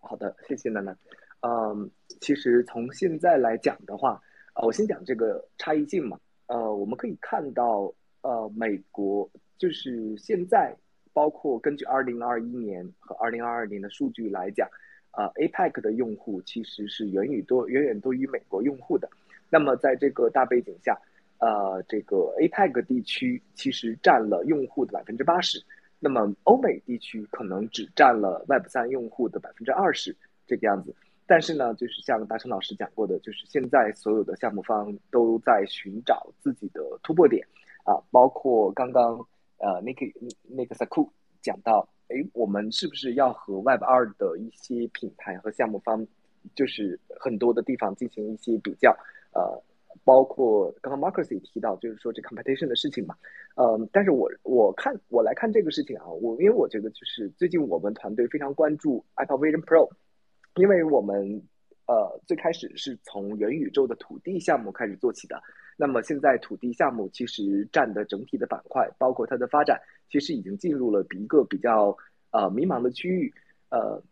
好的，谢谢楠楠。嗯，其实从现在来讲的话，呃，我先讲这个差异性嘛。呃，我们可以看到，呃，美国就是现在，包括根据二零二一年和二零二二年的数据来讲，呃，APEC 的用户其实是远远多、远远多于美国用户的。那么在这个大背景下，呃，这个 APEC 地区其实占了用户的百分之八十，那么欧美地区可能只占了 Web 三用户的百分之二十这个样子。但是呢，就是像大成老师讲过的，就是现在所有的项目方都在寻找自己的突破点，啊，包括刚刚呃那个那个 Saku 讲到，哎，我们是不是要和 Web 二的一些品牌和项目方就是很多的地方进行一些比较，呃，包括刚刚 Marcus 也提到，就是说这 competition 的事情嘛，呃，但是我我看我来看这个事情啊，我因为我觉得就是最近我们团队非常关注 Apple Vision Pro，因为我们呃最开始是从元宇宙的土地项目开始做起的，那么现在土地项目其实占的整体的板块，包括它的发展，其实已经进入了一个比较呃迷茫的区域，呃。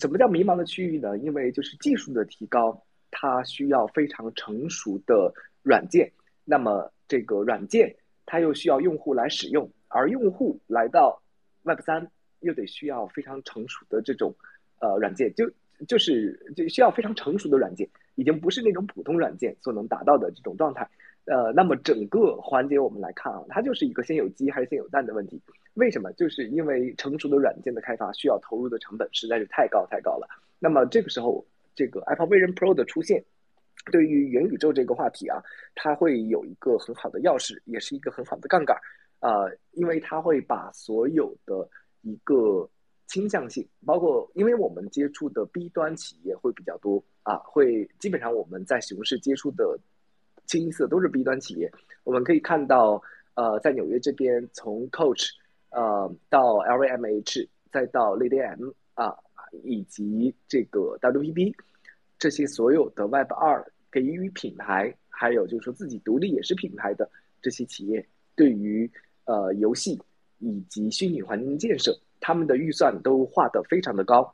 怎么叫迷茫的区域呢？因为就是技术的提高，它需要非常成熟的软件，那么这个软件它又需要用户来使用，而用户来到 Web 三又得需要非常成熟的这种呃软件，就就是就需要非常成熟的软件，已经不是那种普通软件所能达到的这种状态。呃，那么整个环节我们来看啊，它就是一个先有鸡还是先有蛋的问题。为什么？就是因为成熟的软件的开发需要投入的成本实在是太高太高了。那么这个时候，这个 Apple Vision Pro 的出现，对于元宇宙这个话题啊，它会有一个很好的钥匙，也是一个很好的杠杆。呃，因为它会把所有的一个倾向性，包括因为我们接触的 B 端企业会比较多啊，会基本上我们在熊市接触的。清一色都是 B 端企业，我们可以看到，呃，在纽约这边，从 Coach，呃，到 LVMH，再到 l a d M 啊，以及这个 WPP，这些所有的 Web 二给予品牌，还有就是说自己独立也是品牌的这些企业，对于呃游戏以及虚拟环境建设，他们的预算都画得非常的高，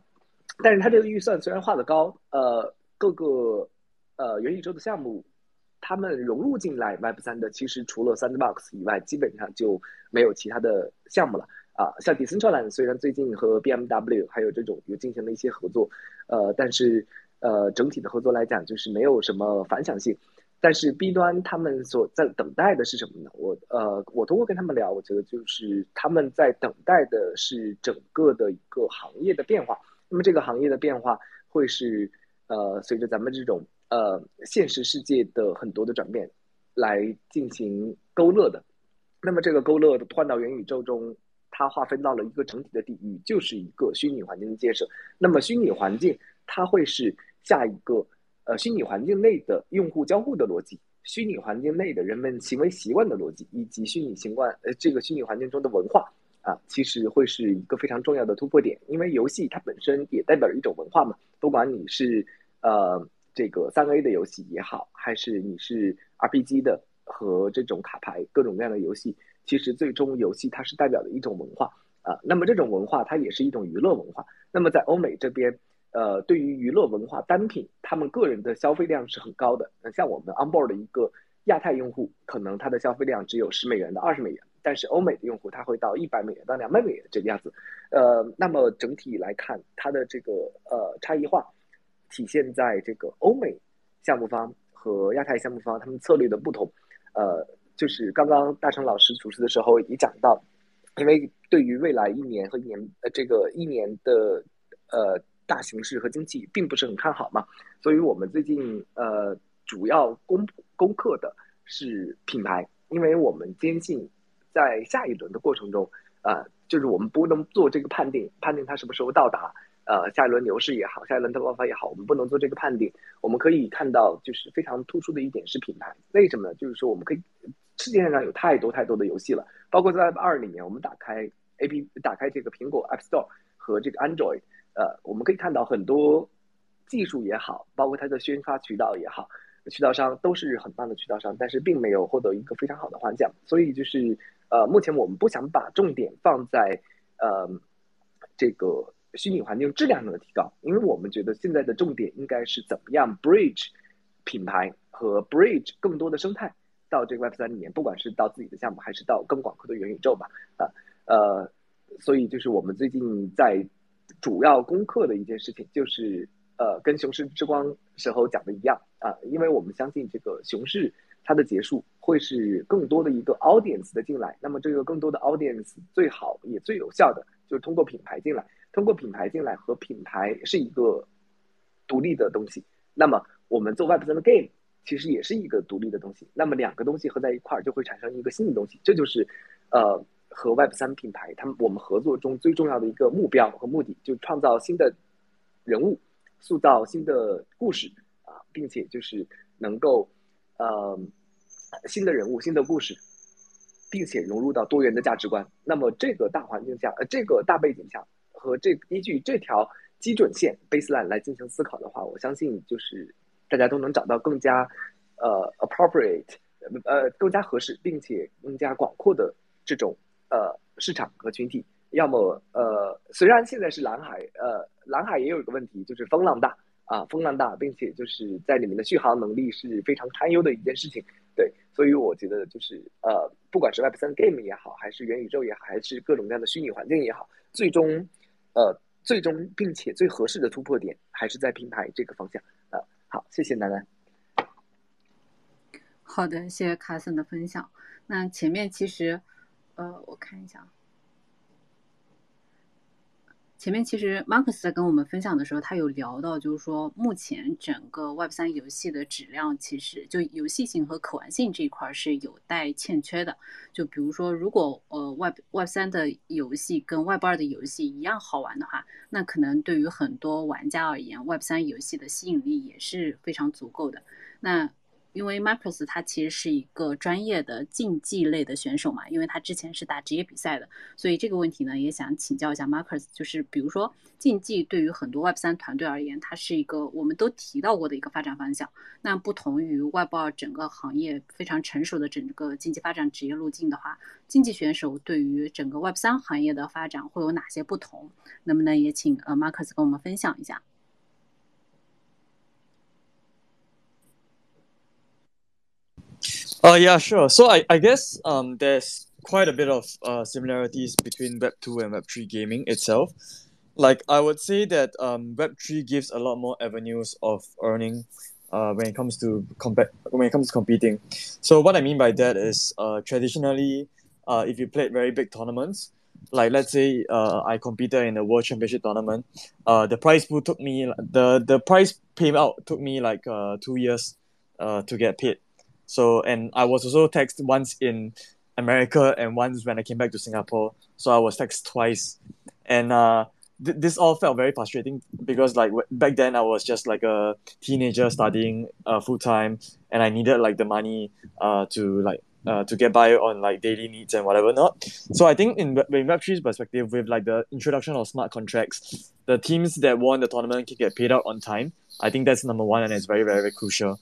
但是他这个预算虽然画得高，呃，各个呃元宇宙的项目。他们融入进来 Web 三的，其实除了 Sandbox 以外，基本上就没有其他的项目了啊。像 Decentral，虽然最近和 BMW 还有这种有进行了一些合作，呃，但是呃整体的合作来讲，就是没有什么反响性。但是 B 端他们所在等待的是什么呢？我呃，我通过跟他们聊，我觉得就是他们在等待的是整个的一个行业的变化。那么这个行业的变化会是呃随着咱们这种。呃，现实世界的很多的转变，来进行勾勒的。那么这个勾勒的换到元宇宙中，它划分到了一个整体的地域，就是一个虚拟环境的建设。那么虚拟环境它会是下一个呃虚拟环境内的用户交互的逻辑，虚拟环境内的人们行为习惯的逻辑，以及虚拟习惯呃这个虚拟环境中的文化啊，其实会是一个非常重要的突破点。因为游戏它本身也代表着一种文化嘛，不管你是呃。这个三 A 的游戏也好，还是你是 RPG 的和这种卡牌各种各样的游戏，其实最终游戏它是代表的一种文化啊。那么这种文化它也是一种娱乐文化。那么在欧美这边，呃，对于娱乐文化单品，他们个人的消费量是很高的。那像我们 Onboard 的一个亚太用户，可能他的消费量只有十美元到二十美元，但是欧美的用户他会到一百美元到两百美元这个样子。呃，那么整体来看，它的这个呃差异化。体现在这个欧美项目方和亚太项目方他们策略的不同，呃，就是刚刚大成老师主持的时候也讲到，因为对于未来一年和一年呃这个一年的呃大形势和经济并不是很看好嘛，所以我们最近呃主要攻攻克的是品牌，因为我们坚信在下一轮的过程中呃，就是我们不能做这个判定，判定它什么时候到达。呃，下一轮牛市也好，下一轮的爆发也好，我们不能做这个判定。我们可以看到，就是非常突出的一点是品牌。为什么呢？就是说，我们可以世界上有太多太多的游戏了，包括在 App 二里面，我们打开 App 打开这个苹果 App Store 和这个 Android，呃，我们可以看到很多技术也好，包括它的宣发渠道也好，渠道商都是很棒的渠道商，但是并没有获得一个非常好的环境。所以就是呃，目前我们不想把重点放在呃这个。虚拟环境质量的提高，因为我们觉得现在的重点应该是怎么样 bridge 品牌和 bridge 更多的生态到这个 Web 三里面，不管是到自己的项目，还是到更广阔的元宇宙吧。啊，呃，所以就是我们最近在主要攻克的一件事情，就是呃，跟熊市之光时候讲的一样啊，因为我们相信这个熊市它的结束会是更多的一个 audience 的进来，那么这个更多的 audience 最好也最有效的就是通过品牌进来。通过品牌进来和品牌是一个独立的东西，那么我们做 Web 三的 Game 其实也是一个独立的东西。那么两个东西合在一块儿就会产生一个新的东西，这就是呃和 Web 三品牌他们我们合作中最重要的一个目标和目的，就创造新的人物塑造新的故事啊，并且就是能够呃新的人物、新的故事，并且融入到多元的价值观。那么这个大环境下，呃，这个大背景下和这依据这条基准线 baseline 来进行思考的话，我相信就是大家都能找到更加呃 appropriate 呃更加合适并且更加广阔的这种呃市场和群体。要么呃，虽然现在是蓝海，呃，蓝海也有一个问题，就是风浪大啊，风浪大，并且就是在里面的续航能力是非常堪忧的一件事情。对，所以我觉得就是呃，不管是 Web 三 Game 也好，还是元宇宙也好，还是各种各样的虚拟环境也好，最终呃，最终并且最合适的突破点还是在平台这个方向。呃，好，谢谢楠楠。好的，谢谢卡森的分享。那前面其实呃，我看一下。前面其实 Marcus 在跟我们分享的时候，他有聊到，就是说目前整个 Web 三游戏的质量，其实就游戏性和可玩性这一块是有待欠缺的。就比如说，如果呃 Web Web 三的游戏跟 Web 二的游戏一样好玩的话，那可能对于很多玩家而言，Web 三游戏的吸引力也是非常足够的。那因为 Marcus 他其实是一个专业的竞技类的选手嘛，因为他之前是打职业比赛的，所以这个问题呢也想请教一下 Marcus，就是比如说竞技对于很多 Web 三团队而言，它是一个我们都提到过的一个发展方向。那不同于 Web 二整个行业非常成熟的整个竞技发展职业路径的话，竞技选手对于整个 Web 三行业的发展会有哪些不同？能不能也请呃 Marcus 跟我们分享一下？Uh, yeah, sure. So I, I guess um, there's quite a bit of uh, similarities between Web 2 and Web 3 gaming itself. Like, I would say that um, Web 3 gives a lot more avenues of earning uh, when it comes to comp- when it comes to competing. So what I mean by that is uh, traditionally, uh, if you played very big tournaments, like let's say uh, I competed in a world championship tournament, uh, the prize pool took me the the prize payout took me like uh, two years uh, to get paid. So and I was also taxed once in America and once when I came back to Singapore. So I was taxed twice, and uh, th- this all felt very frustrating because like w- back then I was just like a teenager studying uh, full time, and I needed like the money uh, to like uh, to get by on like daily needs and whatever not. So I think in, in Web3's perspective, with like the introduction of smart contracts, the teams that won the tournament can get paid out on time. I think that's number one and it's very, very, very crucial.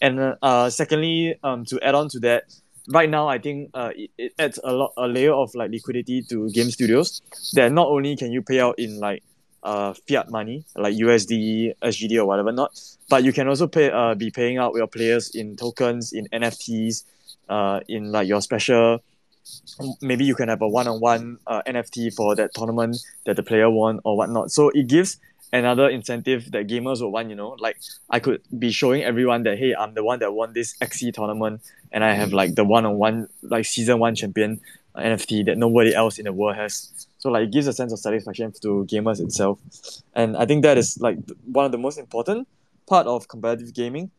And uh, secondly, um, to add on to that, right now I think uh, it, it adds a lot a layer of like liquidity to game studios. That not only can you pay out in like uh, fiat money like USD, SGD or whatever not, but you can also pay uh, be paying out your players in tokens, in NFTs, uh, in like your special. Maybe you can have a one-on-one uh, NFT for that tournament that the player won or whatnot. So it gives another incentive that gamers would want, you know, like I could be showing everyone that hey, I'm the one that won this XC tournament and I have like the one on one like season one champion NFT that nobody else in the world has. So like it gives a sense of satisfaction to gamers itself. And I think that is like one of the most important part of competitive gaming.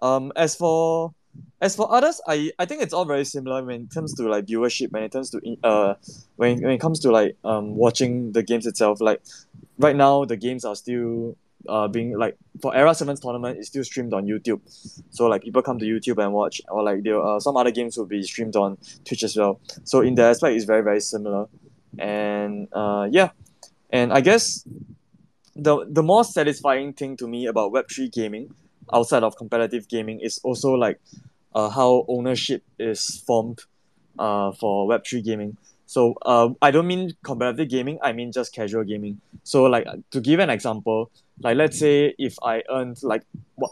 Um as for as for others, I, I think it's all very similar when it comes to like viewership, when it comes to uh when, when it comes to like um watching the games itself. Like right now the games are still uh being like for Era 7's tournament it's still streamed on YouTube. So like people come to YouTube and watch or like there uh, some other games will be streamed on Twitch as well. So in that aspect it's very very similar. And uh yeah. And I guess the the more satisfying thing to me about Web3 gaming outside of competitive gaming is also like uh, how ownership is formed uh, for Web3 gaming. So uh, I don't mean competitive gaming, I mean just casual gaming. So like to give an example, like let's say if I earned like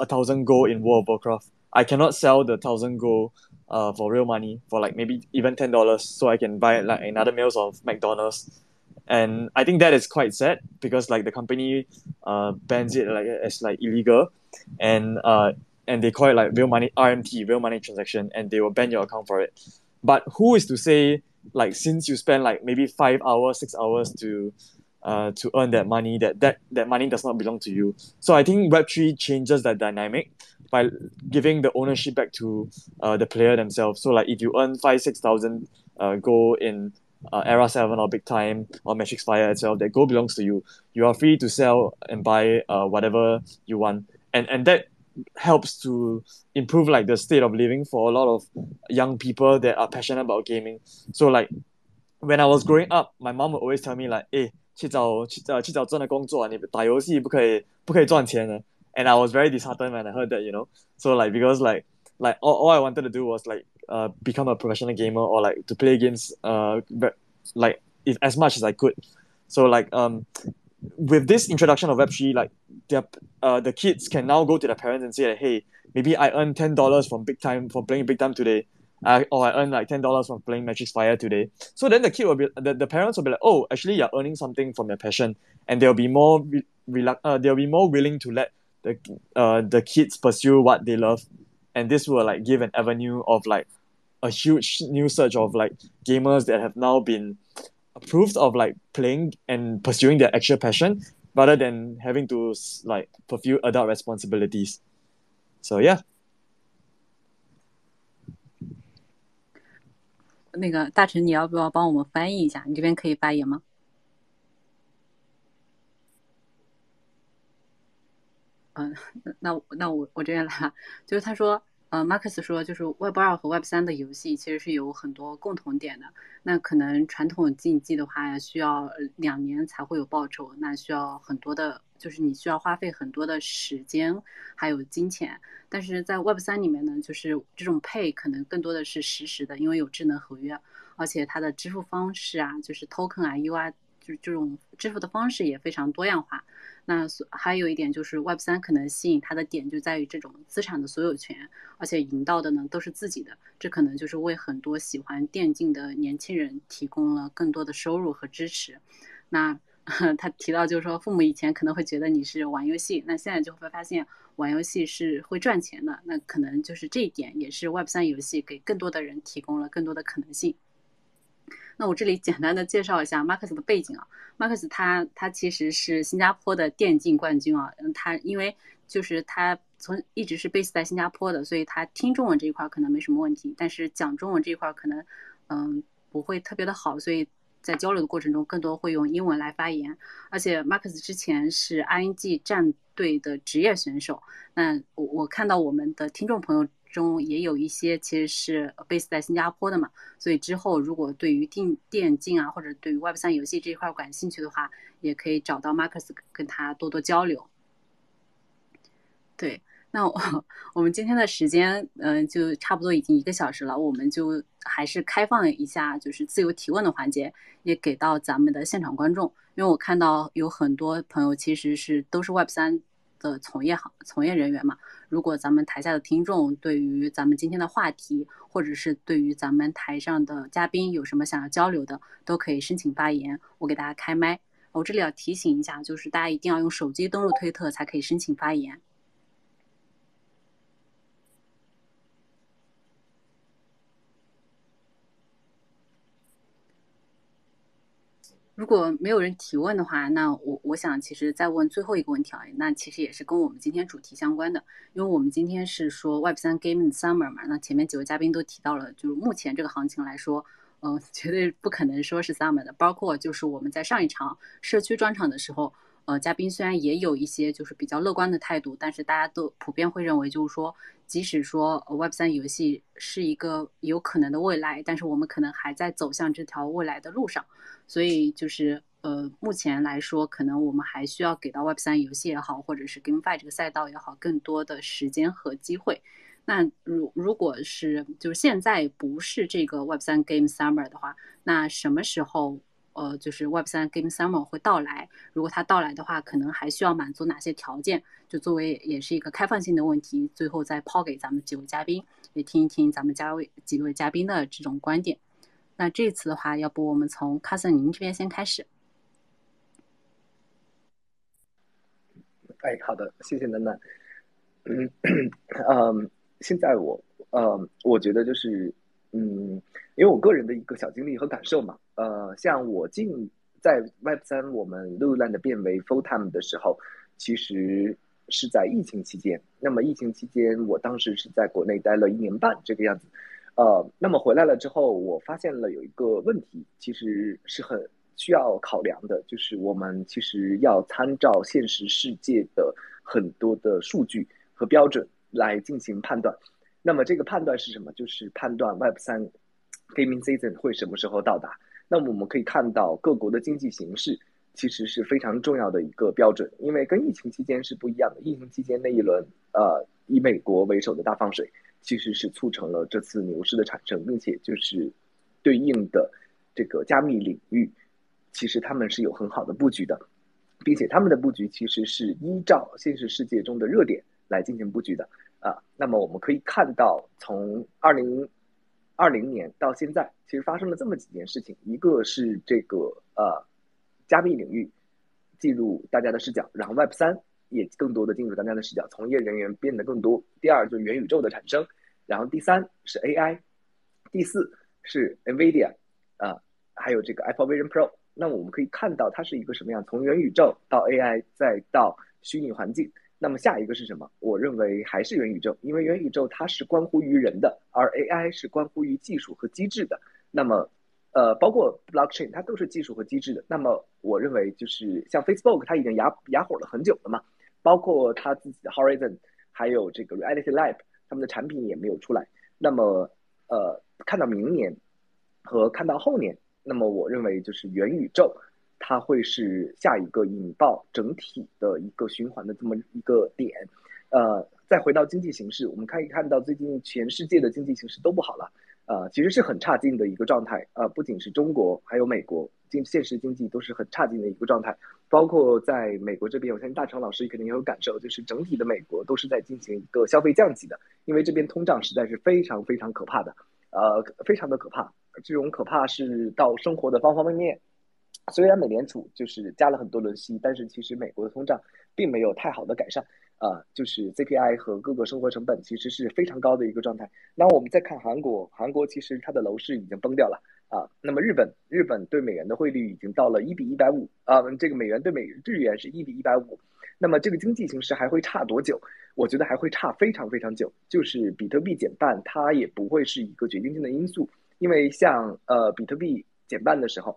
a thousand gold in World of Warcraft, I cannot sell the thousand gold uh, for real money for like maybe even ten dollars so I can buy like another meals of McDonald's. And I think that is quite sad because like the company uh, bans it like as like illegal and uh and they call it like real money RMT, real money transaction, and they will ban your account for it. But who is to say like since you spend like maybe five hours, six hours to uh, to earn that money, that, that that money does not belong to you. So I think Web three changes that dynamic by giving the ownership back to uh, the player themselves. So like if you earn five, six thousand uh, gold in uh, Era Seven or Big Time or Matrix Fire itself, that gold belongs to you. You are free to sell and buy uh, whatever you want, and and that helps to improve like the state of living for a lot of young people that are passionate about gaming. So like when I was growing up, my mom would always tell me like, "Hey, 去找去找去找真的工作，你打游戏不可以不可以赚钱的。" And I was very disheartened when I heard that, you know. So like because like like all, all I wanted to do was like uh become a professional gamer or like to play games uh like if, as much as I could. So like um with this introduction of Web3, like their, uh, the kids can now go to their parents and say, like, hey, maybe I earn ten dollars from big time from playing big time today. I, or I earn like ten dollars from playing Matrix Fire today. So then the kid will be the, the parents will be like, oh, actually you're earning something from your passion, and they'll be more re- relu- uh, they'll be more willing to let the uh the kids pursue what they love, and this will like give an avenue of like a huge new surge of like gamers that have now been approved of like playing and pursuing their actual passion rather than having to like fulfill adult responsibilities. So yeah. 那个大臣，你要不要帮我们翻译一下？你这边可以发言吗？嗯，那那我我这边来，就是他说。 呃，Marcus 说，就是 Web 二和 Web 三的游戏其实是有很多共同点的。那可能传统竞技的话，需要两年才会有报酬，那需要很多的，就是你需要花费很多的时间还有金钱。但是在 Web 三里面呢，就是这种 Pay 可能更多的是实时的，因为有智能合约，而且它的支付方式啊，就是 Token 啊、UI，就是这种支付的方式也非常多样化。那还有一点就是 Web 三可能吸引它的点就在于这种资产的所有权，而且赢到的呢都是自己的，这可能就是为很多喜欢电竞的年轻人提供了更多的收入和支持。那 *laughs* 他提到就是说，父母以前可能会觉得你是玩游戏，那现在就会发现玩游戏是会赚钱的，那可能就是这一点也是 Web 三游戏给更多的人提供了更多的可能性。那我这里简单的介绍一下 Max 的背景啊，Max 他他其实是新加坡的电竞冠军啊，他因为就是他从一直是 base 在新加坡的，所以他听中文这一块可能没什么问题，但是讲中文这一块可能嗯不会特别的好，所以在交流的过程中更多会用英文来发言。而且 Max 之前是 ING 战队的职业选手，那我我看到我们的听众朋友。中也有一些其实是 base 在新加坡的嘛，所以之后如果对于电电竞啊或者对于 Web 三游戏这一块感兴趣的话，也可以找到 Marcus 跟他多多交流。对，那我我们今天的时间嗯就差不多已经一个小时了，我们就还是开放一下就是自由提问的环节，也给到咱们的现场观众，因为我看到有很多朋友其实是都是 Web 三。的从业行从业人员嘛，如果咱们台下的听众对于咱们今天的话题，或者是对于咱们台上的嘉宾有什么想要交流的，都可以申请发言，我给大家开麦。我这里要提醒一下，就是大家一定要用手机登录推特才可以申请发言。如果没有人提问的话，那我我想其实再问最后一个问题啊，那其实也是跟我们今天主题相关的，因为我们今天是说 Web 三 Gaming Summer 嘛，那前面几位嘉宾都提到了，就是目前这个行情来说，嗯，*laughs* 绝对不可能说是 Summer 的，包括就是我们在上一场社区专场的时候。呃，嘉宾虽然也有一些就是比较乐观的态度，但是大家都普遍会认为，就是说，即使说 Web 三游戏是一个有可能的未来，但是我们可能还在走向这条未来的路上。所以就是呃，目前来说，可能我们还需要给到 Web 三游戏也好，或者是 GameFi 这个赛道也好，更多的时间和机会。那如如果是就是现在不是这个 Web 三 Game Summer 的话，那什么时候？呃，就是 Web 三 Game Summer 会到来，如果它到来的话，可能还需要满足哪些条件？就作为也是一个开放性的问题，最后再抛给咱们几位嘉宾，也听一听咱们嘉位几位嘉宾的这种观点。那这次的话，要不我们从 Cousin 您这边先开始？哎，好的，谢谢楠楠。嗯嗯，现在我呃，我觉得就是。嗯，因为我个人的一个小经历和感受嘛，呃，像我进在 Web 三，我们 Luland 变为 Full Time 的时候，其实是在疫情期间。那么疫情期间，我当时是在国内待了一年半这个样子。呃，那么回来了之后，我发现了有一个问题，其实是很需要考量的，就是我们其实要参照现实世界的很多的数据和标准来进行判断。那么这个判断是什么？就是判断 Web 三 Gaming Season 会什么时候到达。那么我们可以看到各国的经济形势其实是非常重要的一个标准，因为跟疫情期间是不一样的。疫情期间那一轮，呃，以美国为首的大放水，其实是促成了这次牛市的产生，并且就是对应的这个加密领域，其实他们是有很好的布局的，并且他们的布局其实是依照现实世界中的热点来进行布局的啊。那么我们可以看到，从二零。二零年到现在，其实发生了这么几件事情：一个是这个呃，加密领域进入大家的视角，然后 Web 三也更多的进入大家的视角，从业人员变得更多。第二就是元宇宙的产生，然后第三是 AI，第四是 NVIDIA，啊，还有这个 Apple Vision Pro。那么我们可以看到它是一个什么样？从元宇宙到 AI 再到虚拟环境。那么下一个是什么？我认为还是元宇宙，因为元宇宙它是关乎于人的，而 AI 是关乎于技术和机制的。那么，呃，包括 blockchain 它都是技术和机制的。那么，我认为就是像 Facebook 它已经哑哑火了很久了嘛，包括它自己的 Horizon，还有这个 Reality Lab，他们的产品也没有出来。那么，呃，看到明年和看到后年，那么我认为就是元宇宙。它会是下一个引爆整体的一个循环的这么一个点，呃，再回到经济形势，我们可以看到最近全世界的经济形势都不好了，呃，其实是很差劲的一个状态，呃，不仅是中国，还有美国经现实经济都是很差劲的一个状态，包括在美国这边，我相信大成老师肯定也有感受，就是整体的美国都是在进行一个消费降级的，因为这边通胀实在是非常非常可怕的，呃，非常的可怕，这种可怕是到生活的方方面面。虽然美联储就是加了很多轮息，但是其实美国的通胀并没有太好的改善，啊，就是 CPI 和各个生活成本其实是非常高的一个状态。那我们再看韩国，韩国其实它的楼市已经崩掉了啊。那么日本，日本对美元的汇率已经到了一比一百五啊，这个美元对美日元是一比一百五。那么这个经济形势还会差多久？我觉得还会差非常非常久。就是比特币减半，它也不会是一个决定性的因素，因为像呃比特币减半的时候。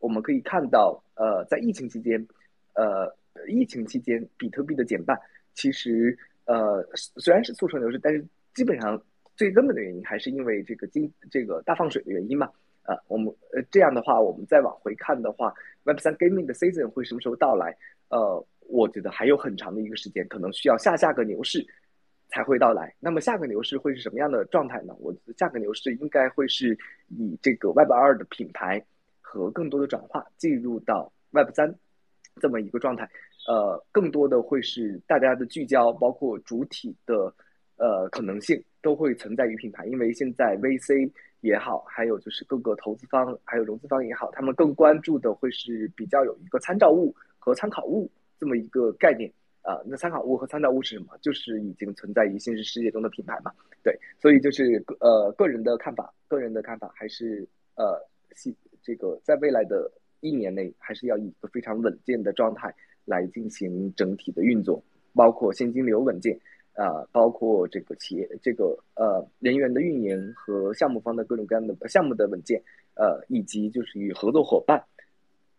我们可以看到，呃，在疫情期间，呃，疫情期间比特币的减半，其实呃虽然是促成牛市，但是基本上最根本的原因还是因为这个经这个大放水的原因嘛。啊，我们呃这样的话，我们再往回看的话，Web 三 Gaming 的 Season 会什么时候到来？呃，我觉得还有很长的一个时间，可能需要下下个牛市才会到来。那么下个牛市会是什么样的状态呢？我觉得下个牛市应该会是以这个 Web 二的品牌。和更多的转化进入到 Web 三这么一个状态，呃，更多的会是大家的聚焦，包括主体的呃可能性都会存在于品牌，因为现在 VC 也好，还有就是各个投资方还有融资方也好，他们更关注的会是比较有一个参照物和参考物这么一个概念啊。那参考物和参照物是什么？就是已经存在于现实世界中的品牌嘛。对，所以就是呃个人的看法，个人的看法还是呃系。这个在未来的一年内，还是要以一个非常稳健的状态来进行整体的运作，包括现金流稳健，啊，包括这个企业这个呃人员的运营和项目方的各种各样的项目的稳健，呃，以及就是与合作伙伴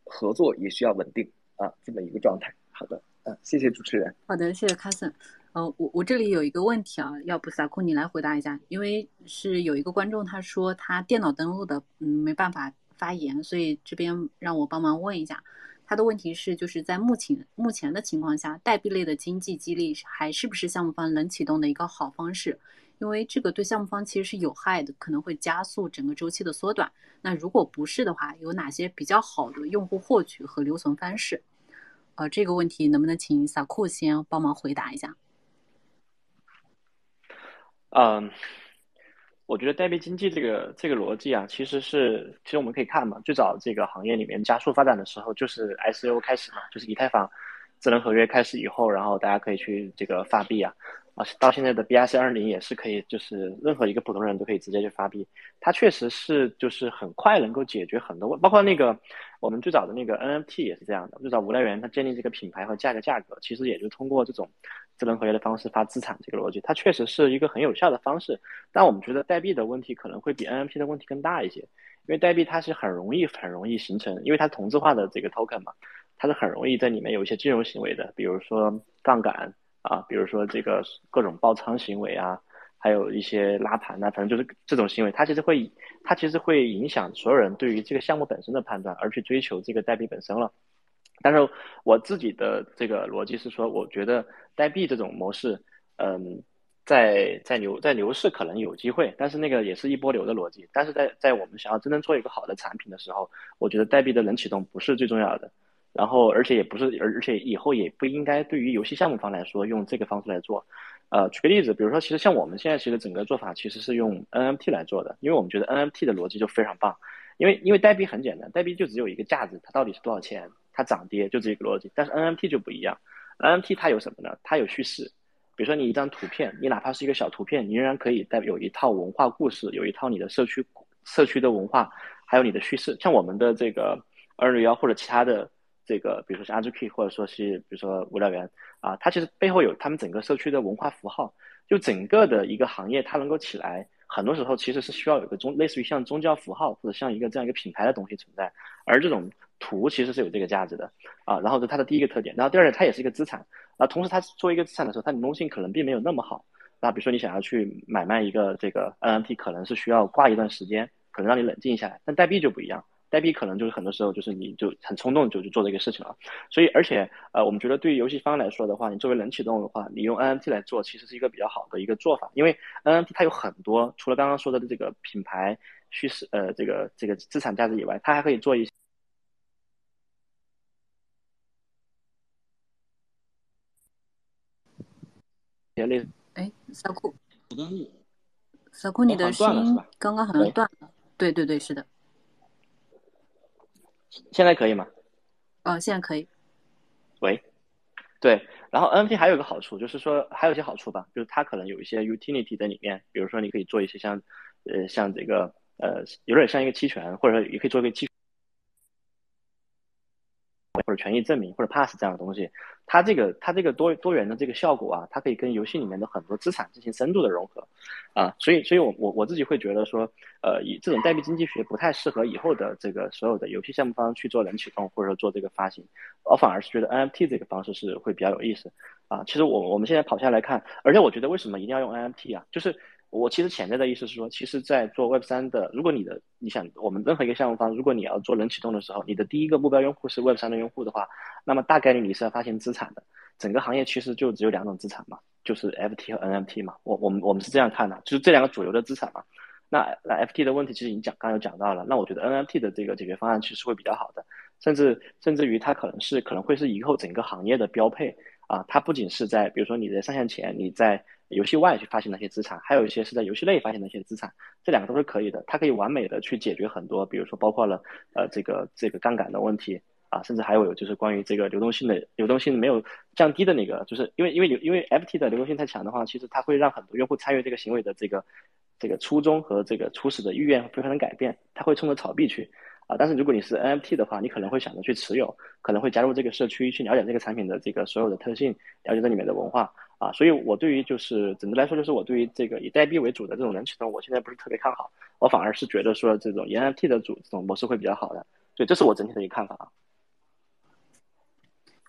合作也需要稳定啊，这么一个状态。好的，嗯，谢谢主持人。好的，谢谢 Carson。呃，我我这里有一个问题啊，要不萨库你来回答一下，因为是有一个观众他说他电脑登录的，嗯，没办法。发言，所以这边让我帮忙问一下，他的问题是，就是在目前目前的情况下，代币类的经济激励还是不是项目方能启动的一个好方式？因为这个对项目方其实是有害的，可能会加速整个周期的缩短。那如果不是的话，有哪些比较好的用户获取和留存方式？呃，这个问题能不能请萨库先帮忙回答一下？嗯。我觉得代币经济这个这个逻辑啊，其实是其实我们可以看嘛，最早这个行业里面加速发展的时候，就是 ICO 开始嘛，就是以太坊智能合约开始以后，然后大家可以去这个发币啊，啊，到现在的 BRC 二零也是可以，就是任何一个普通人都可以直接去发币。它确实是就是很快能够解决很多，包括那个我们最早的那个 NFT 也是这样的。最早无来源它建立这个品牌和价格价格，其实也就通过这种智能合约的方式发资产这个逻辑，它确实是一个很有效的方式。但我们觉得代币的问题可能会比 NFT 的问题更大一些，因为代币它是很容易很容易形成，因为它同质化的这个 token 嘛，它是很容易在里面有一些金融行为的，比如说杠杆。啊，比如说这个各种爆仓行为啊，还有一些拉盘呐，反正就是这种行为，它其实会，它其实会影响所有人对于这个项目本身的判断，而去追求这个代币本身了。但是我自己的这个逻辑是说，我觉得代币这种模式，嗯，在在牛在牛市可能有机会，但是那个也是一波流的逻辑。但是在在我们想要真正做一个好的产品的时候，我觉得代币的冷启动不是最重要的。然后，而且也不是，而而且以后也不应该对于游戏项目方来说用这个方式来做。呃，举个例子，比如说，其实像我们现在其实整个做法其实是用 NFT 来做的，因为我们觉得 NFT 的逻辑就非常棒。因为因为代币很简单，代币就只有一个价值，它到底是多少钱，它涨跌就这个逻辑。但是 NFT 就不一样，NFT 它有什么呢？它有叙事。比如说你一张图片，你哪怕是一个小图片，你仍然可以带有一套文化故事，有一套你的社区社区的文化，还有你的叙事。像我们的这个二六幺或者其他的。这个，比如说是 RGP，或者说是比如说无聊猿啊，它其实背后有他们整个社区的文化符号。就整个的一个行业，它能够起来，很多时候其实是需要有个宗，类似于像宗教符号或者像一个这样一个品牌的东西存在。而这种图其实是有这个价值的啊。然后是它的第一个特点，然后第二点，它也是一个资产啊。同时，它作为一个资产的时候，它流动性可能并没有那么好。那比如说你想要去买卖一个这个 NFT，可能是需要挂一段时间，可能让你冷静下来。但代币就不一样。代币可能就是很多时候就是你就很冲动就去做这个事情了，所以而且呃我们觉得对于游戏方来说的话，你作为冷启动的话，你用 NFT 来做其实是一个比较好的一个做法，因为 NFT 它有很多除了刚刚说的这个品牌叙事呃这个这个资产价值以外，它还可以做一些类哎小库，小酷你的声音刚刚好像断了，对对对是的。现在可以吗？嗯，现在可以。喂，对，然后 NFT 还有一个好处，就是说还有一些好处吧，就是它可能有一些 utility 在里面，比如说你可以做一些像，呃，像这个，呃，有点像一个期权，或者说也可以做一个期。权益证明或者 pass 这样的东西，它这个它这个多多元的这个效果啊，它可以跟游戏里面的很多资产进行深度的融合，啊，所以所以我我我自己会觉得说，呃，以这种代币经济学不太适合以后的这个所有的游戏项目方去做冷启动或者说做这个发行，我反而是觉得 NFT 这个方式是会比较有意思，啊，其实我我们现在跑下来看，而且我觉得为什么一定要用 NFT 啊，就是。我其实潜在的意思是说，其实，在做 Web 三的，如果你的你想我们任何一个项目方，如果你要做冷启动的时候，你的第一个目标用户是 Web 三的用户的话，那么大概率你是要发行资产的。整个行业其实就只有两种资产嘛，就是 FT 和 NFT 嘛。我我们我们是这样看的，就是这两个主流的资产嘛。那那 FT 的问题其实已经讲刚刚有讲到了，那我觉得 NFT 的这个解决方案其实会比较好的，甚至甚至于它可能是可能会是以后整个行业的标配啊。它不仅是在比如说你在上线前你在游戏外去发行那些资产，还有一些是在游戏内发行的一些资产，这两个都是可以的。它可以完美的去解决很多，比如说包括了呃这个这个杠杆的问题啊，甚至还有就是关于这个流动性的流动性没有降低的那个，就是因为因为因为 FT 的流动性太强的话，其实它会让很多用户参与这个行为的这个这个初衷和这个初始的意愿会发生改变，它会冲着炒币去啊。但是如果你是 NFT 的话，你可能会想着去持有，可能会加入这个社区去了解这个产品的这个所有的特性，了解这里面的文化。啊，所以我对于就是整个来说，就是我对于这个以代币为主的这种人启动，我现在不是特别看好，我反而是觉得说这种 NFT 的主这种模式会比较好的，所以这是我整体的一个看法啊。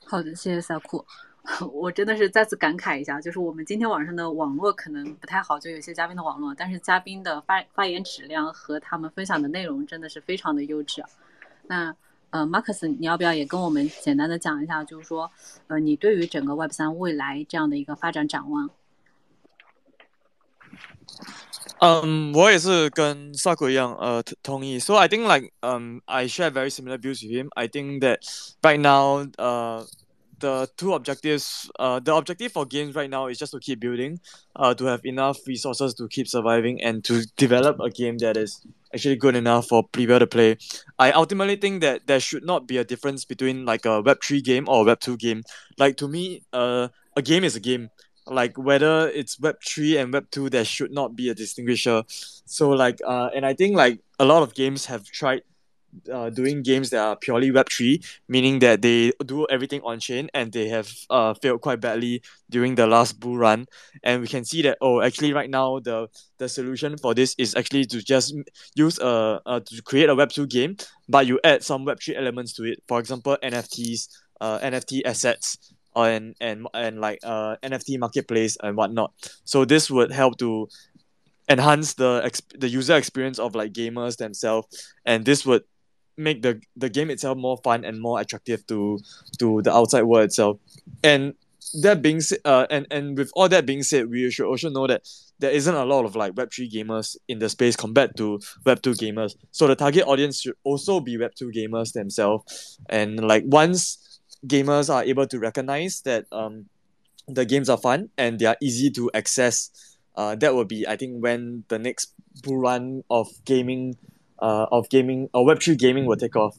好的，谢谢萨库，*laughs* 我真的是再次感慨一下，就是我们今天晚上的网络可能不太好，就有些嘉宾的网络，但是嘉宾的发发言质量和他们分享的内容真的是非常的优质。那。呃，Marcus，你要不要也跟我们简单的讲一下，就是说，呃，你对于整个 Web 三未来这样的一个发展展望？嗯，我也是跟萨克一样，呃，同意。So I think like, um, I share very similar views with him. I think that right now, uh. The two objectives uh, the objective for games right now is just to keep building uh, to have enough resources to keep surviving and to develop a game that is actually good enough for people to play. I ultimately think that there should not be a difference between like a web3 game or a web2 game. Like to me uh, a game is a game. Like whether it's web 3 and web 2 there should not be a distinguisher. So like uh and i think like a lot of games have tried uh, doing games that are purely Web3, meaning that they do everything on chain and they have uh, failed quite badly during the last bull run. And we can see that, oh, actually, right now, the, the solution for this is actually to just use a, uh, to create a Web2 game, but you add some Web3 elements to it. For example, NFTs, uh, NFT assets. And, and and like uh NFT marketplace and whatnot. So this would help to enhance the the user experience of like gamers themselves and this would make the the game itself more fun and more attractive to to the outside world itself. And that being said, uh, and and with all that being said, we should also know that there isn't a lot of like Web three gamers in the space compared to Web two gamers. So the target audience should also be Web two gamers themselves. And like once gamers are able to recognize that um the games are fun and they are easy to access, uh, that will be I think when the next bull run of gaming uh, of gaming or Web3 gaming will take off.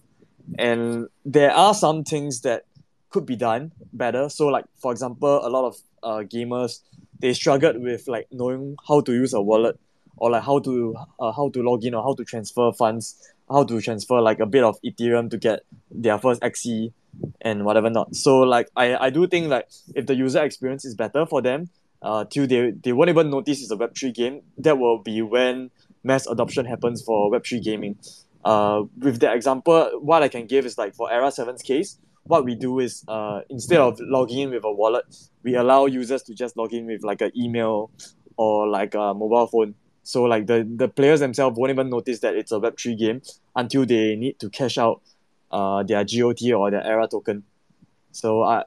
And there are some things that could be done better. So, like for example, a lot of uh, gamers they struggled with like knowing how to use a wallet or like how to uh, how to log in or how to transfer funds, how to transfer like a bit of Ethereum to get their first XE and whatever not. So like I, I do think like if the user experience is better for them, uh, till they, they won't even notice it's a Web3 game, that will be when mass adoption happens for Web3 gaming. Uh, with the example, what I can give is like for Era 7's case, what we do is uh, instead of logging in with a wallet, we allow users to just log in with like an email or like a mobile phone. So like the, the players themselves won't even notice that it's a Web3 game until they need to cash out uh, their GOT or their ERA token. So uh,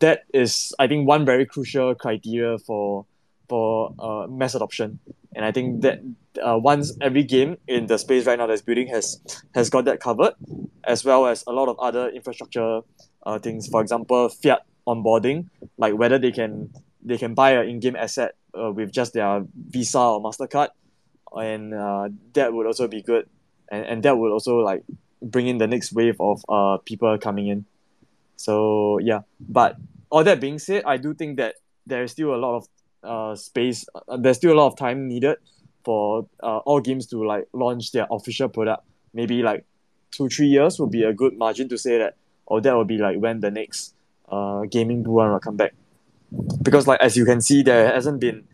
that is, I think, one very crucial criteria for for uh, mass adoption. And I think that uh, once every game in the space right now that's building has has got that covered, as well as a lot of other infrastructure uh, things. For example, fiat onboarding, like whether they can they can buy an in-game asset uh, with just their Visa or Mastercard, and uh, that would also be good, and, and that would also like bring in the next wave of uh people coming in. So yeah, but all that being said, I do think that there is still a lot of uh space. Uh, there's still a lot of time needed for uh, all games to like launch their official product. Maybe like two three years would be a good margin to say that, or that will be like when the next uh gaming boom will come back. Because like as you can see, there hasn't been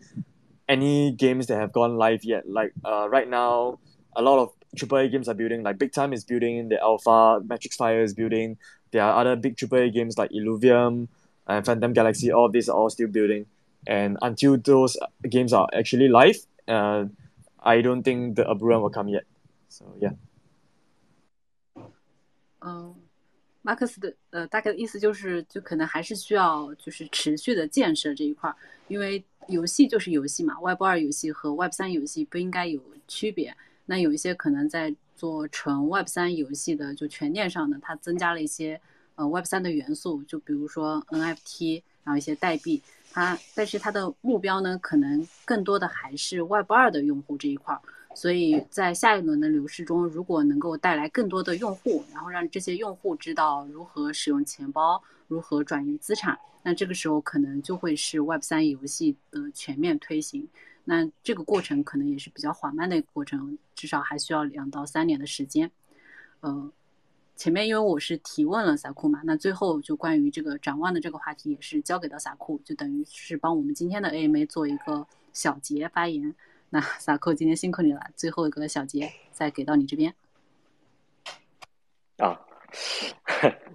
any games that have gone live yet. Like uh right now, a lot of AAA games are building. Like Big Time is building the alpha, Matrix Fire is building. There are other big AAA games like Illuvium and Phantom Galaxy. All of these are all still building. And until those games are actually live, uh, I don't think the Abraham will come yet. So yeah. 嗯，马克思的呃大概的意思就是，就可能还是需要就是持续的建设这一块儿，因为游戏就是游戏嘛，Web 二游戏和 Web 三游戏不应该有区别。那有一些可能在做纯 Web 三游戏的，就全链上的，它增加了一些呃 Web 三的元素，就比如说 NFT，然后一些代币，它但是它的目标呢，可能更多的还是 Web 二的用户这一块儿。所以在下一轮的流失中，如果能够带来更多的用户，然后让这些用户知道如何使用钱包，如何转移资产，那这个时候可能就会是 Web 三游戏的全面推行。那这个过程可能也是比较缓慢的一个过程，至少还需要两到三年的时间。呃，前面因为我是提问了萨库嘛，那最后就关于这个展望的这个话题也是交给到萨库，就等于是帮我们今天的 AMA 做一个小结发言。那萨库今天辛苦你了，最后一个小结再给到你这边。啊，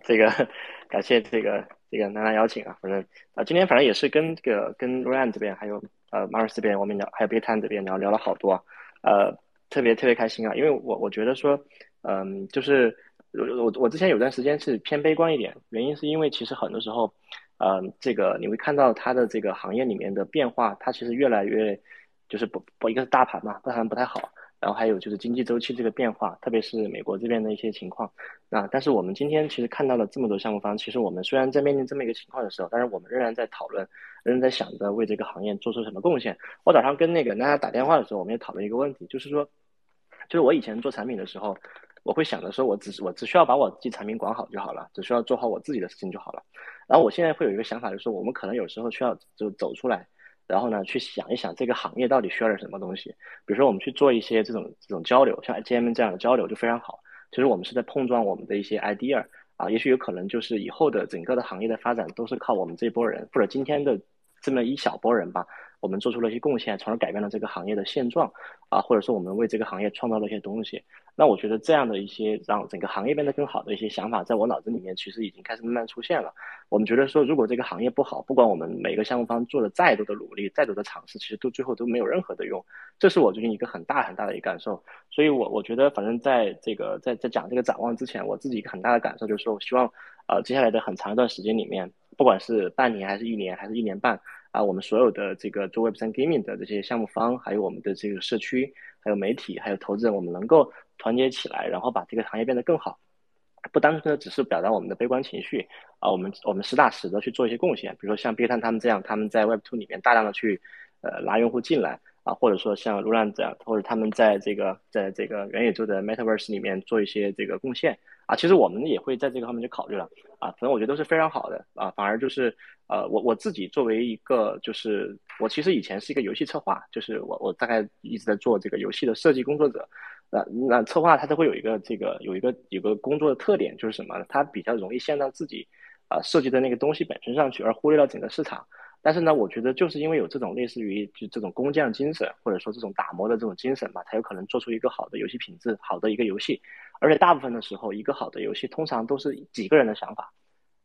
这个感谢这个这个楠楠邀请啊，反正啊今天反正也是跟这个跟 Ryan 这边还有。呃，Mars 这边我们聊，还有 b e t a n 这边聊聊了好多，呃，特别特别开心啊，因为我我觉得说，嗯，就是我我之前有段时间是偏悲观一点，原因是因为其实很多时候，嗯，这个你会看到它的这个行业里面的变化，它其实越来越就是不不一个是大盘嘛，大盘不太好。然后还有就是经济周期这个变化，特别是美国这边的一些情况。那但是我们今天其实看到了这么多项目方，其实我们虽然在面临这么一个情况的时候，但是我们仍然在讨论，仍然在想着为这个行业做出什么贡献。我早上跟那个大家打电话的时候，我们也讨论一个问题，就是说，就是我以前做产品的时候，我会想着说，我只我只需要把我自己产品管好就好了，只需要做好我自己的事情就好了。然后我现在会有一个想法，就是我们可能有时候需要就走出来，然后呢去想一想这个行业到底需要点什么东西。比如说我们去做一些这种这种交流，像 GM 这样的交流就非常好。其实我们是在碰撞我们的一些 idea 啊，也许有可能就是以后的整个的行业的发展都是靠我们这波人或者今天的这么一小波人吧。我们做出了一些贡献，从而改变了这个行业的现状，啊，或者说我们为这个行业创造了一些东西。那我觉得这样的一些让整个行业变得更好的一些想法，在我脑子里面其实已经开始慢慢出现了。我们觉得说，如果这个行业不好，不管我们每个项目方做了再多的努力、再多的尝试，其实都最后都没有任何的用。这是我最近一个很大很大的一个感受。所以，我我觉得，反正在这个在在讲这个展望之前，我自己一个很大的感受就是说，我希望，呃，接下来的很长一段时间里面，不管是半年还是一年还是一年半。啊，我们所有的这个做 Web 三 Gaming 的这些项目方，还有我们的这个社区，还有媒体，还有投资人，我们能够团结起来，然后把这个行业变得更好，不单纯的只是表达我们的悲观情绪啊，我们我们实打实的去做一些贡献，比如说像 B 站他们这样，他们在 Web Two 里面大量的去呃拉用户进来啊，或者说像 Lulan 这样，或者他们在这个在这个元宇宙的 Metaverse 里面做一些这个贡献。啊，其实我们也会在这个方面去考虑了啊，反正我觉得都是非常好的啊，反而就是呃，我我自己作为一个就是我其实以前是一个游戏策划，就是我我大概一直在做这个游戏的设计工作者，那那策划它都会有一个这个有一个有个工作的特点就是什么呢？它比较容易陷到自己啊设计的那个东西本身上去，而忽略了整个市场。但是呢，我觉得就是因为有这种类似于就这种工匠精神，或者说这种打磨的这种精神吧，才有可能做出一个好的游戏品质，好的一个游戏。而且大部分的时候，一个好的游戏通常都是几个人的想法，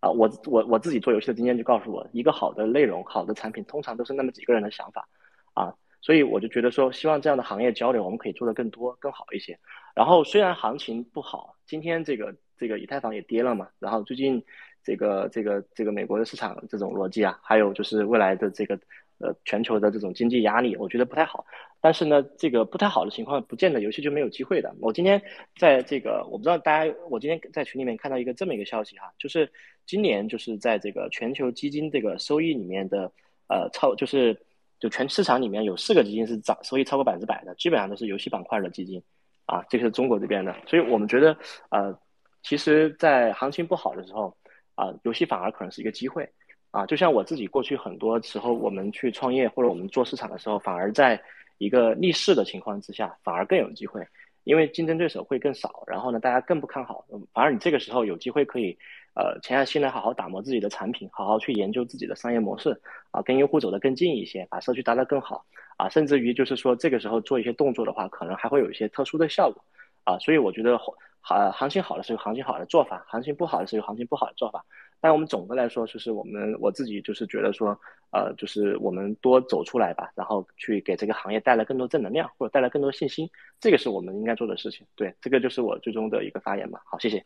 啊，我我我自己做游戏的经验就告诉我，一个好的内容、好的产品通常都是那么几个人的想法，啊，所以我就觉得说，希望这样的行业交流我们可以做得更多、更好一些。然后虽然行情不好，今天这个这个以太坊也跌了嘛，然后最近。这个这个这个美国的市场这种逻辑啊，还有就是未来的这个呃全球的这种经济压力，我觉得不太好。但是呢，这个不太好的情况，不见得游戏就没有机会的。我今天在这个我不知道大家，我今天在群里面看到一个这么一个消息哈，就是今年就是在这个全球基金这个收益里面的呃超就是就全市场里面有四个基金是涨收益超过百分之百的，基本上都是游戏板块的基金啊，这个是中国这边的。所以我们觉得呃，其实，在行情不好的时候。啊，游戏反而可能是一个机会，啊，就像我自己过去很多时候，我们去创业或者我们做市场的时候，反而在一个逆势的情况之下，反而更有机会，因为竞争对手会更少，然后呢，大家更不看好，反而你这个时候有机会可以，呃，潜下心来好好打磨自己的产品，好好去研究自己的商业模式，啊，跟用户走得更近一些，把社区搭得更好，啊，甚至于就是说这个时候做一些动作的话，可能还会有一些特殊的效果，啊，所以我觉得。好，行情好的时候行情好的做法，行情不好的时候行情不好的做法。但我们总的来说，就是我们我自己就是觉得说，呃，就是我们多走出来吧，然后去给这个行业带来更多正能量，或者带来更多信心，这个是我们应该做的事情。对，这个就是我最终的一个发言吧。好，谢谢。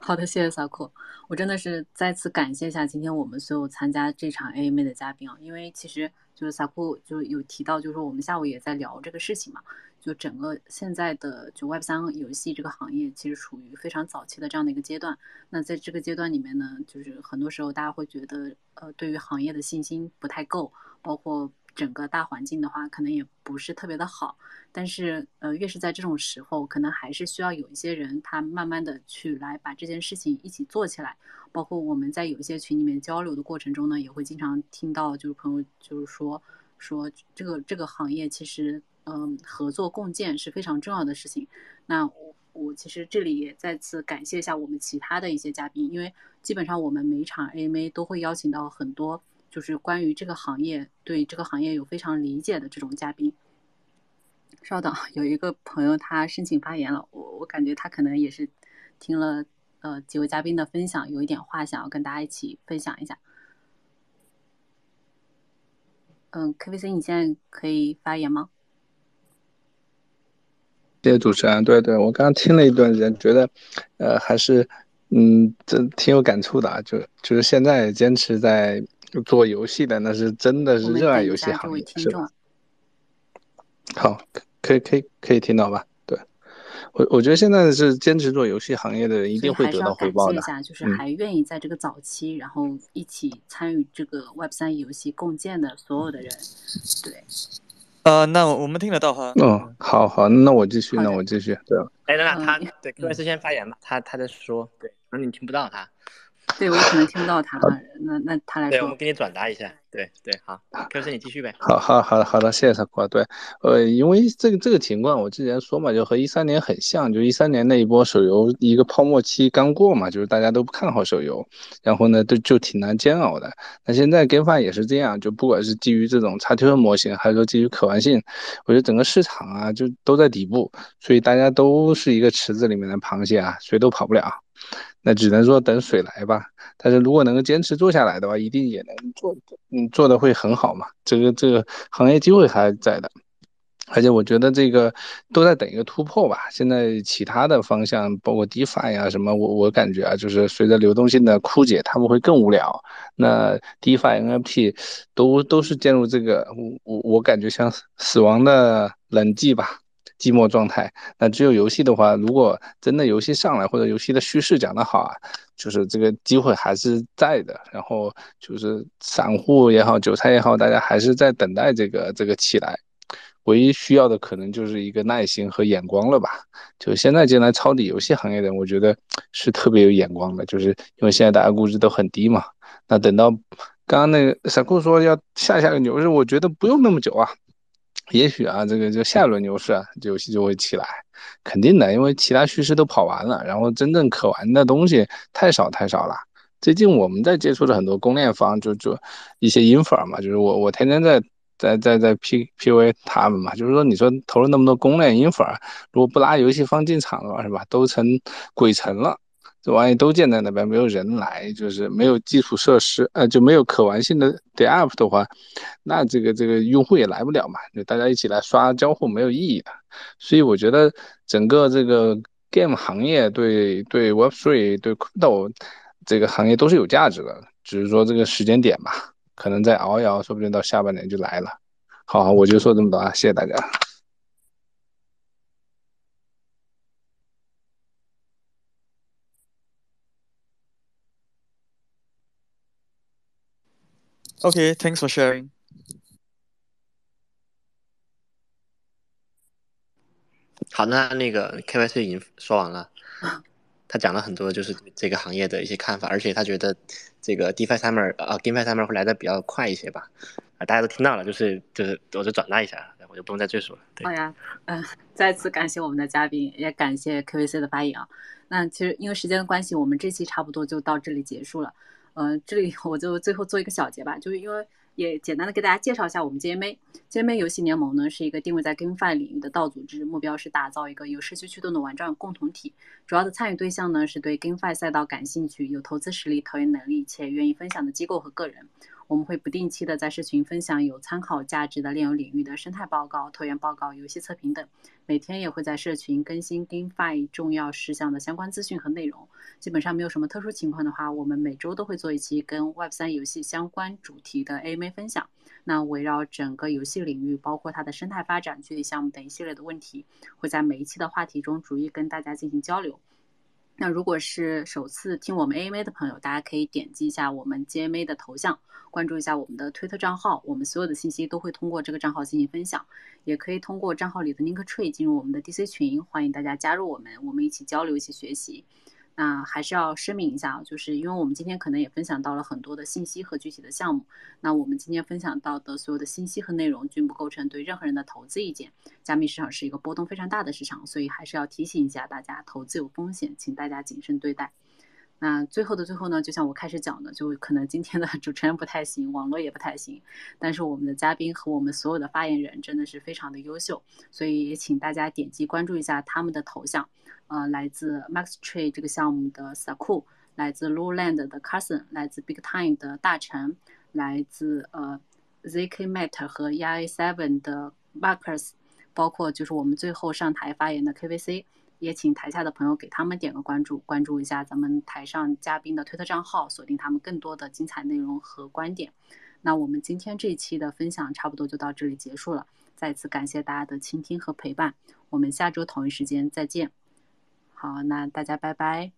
好的，谢谢萨库。我真的是再次感谢一下今天我们所有参加这场 AMA 的嘉宾啊，因为其实就是萨库就有提到，就是说我们下午也在聊这个事情嘛。就整个现在的就 Web 三游戏这个行业，其实处于非常早期的这样的一个阶段。那在这个阶段里面呢，就是很多时候大家会觉得，呃，对于行业的信心不太够，包括整个大环境的话，可能也不是特别的好。但是，呃，越是在这种时候，可能还是需要有一些人，他慢慢的去来把这件事情一起做起来。包括我们在有一些群里面交流的过程中呢，也会经常听到，就是朋友就是说，说这个这个行业其实。嗯，合作共建是非常重要的事情。那我我其实这里也再次感谢一下我们其他的一些嘉宾，因为基本上我们每场 AMA 都会邀请到很多就是关于这个行业对这个行业有非常理解的这种嘉宾。稍等，有一个朋友他申请发言了，我我感觉他可能也是听了呃几位嘉宾的分享，有一点话想要跟大家一起分享一下。嗯，KVC，你现在可以发言吗？谢谢主持人，对对，我刚刚听了一段时间，觉得，呃，还是，嗯，这挺有感触的啊。就就是现在坚持在做游戏的，那是真的是热爱游戏行业，是吧？好，可以可以可以听到吧？对，我我觉得现在是坚持做游戏行业的人，一定会得到回报的。一下，就是还愿意在这个早期，然后一起参与这个 Web 三游戏共建的所有的人，对。呃，那我们听得到哈。嗯，好好，那我继续，那我继续。对，哎，等等，他对各位是先发言吧，他他在说，对，可能你听不到他。对我可能听不到他，那那他来说。对，我们给你转达一下。对对，好，Q 师你继续呗。好好好的好的，谢谢萨库。对，呃，因为这个这个情况，我之前说嘛，就和一三年很像，就一三年那一波手游一个泡沫期刚过嘛，就是大家都不看好手游，然后呢，都就挺难煎熬的。那现在 GameFi 也是这样，就不管是基于这种 XTO 模型，还是说基于可玩性，我觉得整个市场啊，就都在底部，所以大家都是一个池子里面的螃蟹啊，谁都跑不了。那只能说等水来吧。但是如果能够坚持做下来的话，一定也能做，嗯，做的会很好嘛。这个这个行业机会还在的，而且我觉得这个都在等一个突破吧。现在其他的方向，包括 DeFi 呀什么，我我感觉啊，就是随着流动性的枯竭，他们会更无聊。那 DeFi、NFT 都都是进入这个，我我我感觉像死亡的冷寂吧。寂寞状态，那只有游戏的话，如果真的游戏上来，或者游戏的叙事讲得好啊，就是这个机会还是在的。然后就是散户也好，韭菜也好，大家还是在等待这个这个起来。唯一需要的可能就是一个耐心和眼光了吧。就现在进来抄底游戏行业的，我觉得是特别有眼光的，就是因为现在大家估值都很低嘛。那等到刚刚那个散户说要下下个牛市，我觉得不用那么久啊。也许啊，这个就下一轮牛市啊，游戏就会起来，肯定的，因为其他叙事都跑完了，然后真正可玩的东西太少太少了。最近我们在接触的很多公链方，就就一些 infra 嘛，就是我我天天在在在在 P P V 他们嘛，就是说你说投了那么多公链 infra，如果不拉游戏方进场的话，是吧，都成鬼城了。这玩意都建在那边，没有人来，就是没有基础设施，呃，就没有可玩性的 d e app 的话，那这个这个用户也来不了嘛，就大家一起来刷交互没有意义的。所以我觉得整个这个 game 行业对对 Web3 对 Crypto 这个行业都是有价值的，只是说这个时间点吧，可能再熬一熬，说不定到下半年就来了。好，我就说这么多啊，谢谢大家。Okay, thanks for sharing. 好，那那个 KYC 已经说完了，他讲了很多就是这个行业的一些看法，而且他觉得这个 DeFi Summer 啊，DeFi Summer 会来的比较快一些吧？啊，大家都听到了，就是就是我就转达一下，我就不用再赘述了。好呀，嗯，再次感谢我们的嘉宾，也感谢 KYC 的发言啊。那其实因为时间的关系，我们这期差不多就到这里结束了。嗯，这里我就最后做一个小结吧，就是因为也简单的给大家介绍一下我们 GMA。GMA 游戏联盟呢是一个定位在 GameFi 领域的道组织，目标是打造一个有社区驱动的玩转共同体。主要的参与对象呢是对 GameFi 赛道感兴趣、有投资实力、投研能力且愿意分享的机构和个人。我们会不定期的在社群分享有参考价值的炼油领域的生态报告、投研报告、游戏测评等。每天也会在社群更新 GameFi 重要事项的相关资讯和内容。基本上没有什么特殊情况的话，我们每周都会做一期跟 Web 三游戏相关主题的 AMA 分享。那围绕整个游戏领域，包括它的生态发展、具体项目等一系列的问题，会在每一期的话题中逐一跟大家进行交流。那如果是首次听我们 AMA 的朋友，大家可以点击一下我们 GMA 的头像，关注一下我们的推特账号，我们所有的信息都会通过这个账号进行分享，也可以通过账号里的 link tree 进入我们的 DC 群，欢迎大家加入我们，我们一起交流，一起学习。那还是要声明一下，就是因为我们今天可能也分享到了很多的信息和具体的项目，那我们今天分享到的所有的信息和内容均不构成对任何人的投资意见。加密市场是一个波动非常大的市场，所以还是要提醒一下大家，投资有风险，请大家谨慎对待。那最后的最后呢，就像我开始讲的，就可能今天的 *laughs* 主持人不太行，网络也不太行，但是我们的嘉宾和我们所有的发言人真的是非常的优秀，所以也请大家点击关注一下他们的头像。呃，来自 Max Tree 这个项目的 Saku，来自 Lowland 的 Carson，来自 Big Time 的大成，来自呃 ZK Mat 和 EI Seven 的 Marcus，包括就是我们最后上台发言的 KVC，也请台下的朋友给他们点个关注，关注一下咱们台上嘉宾的推特账号，锁定他们更多的精彩内容和观点。那我们今天这一期的分享差不多就到这里结束了，再次感谢大家的倾听和陪伴，我们下周同一时间再见。好，那大家拜拜。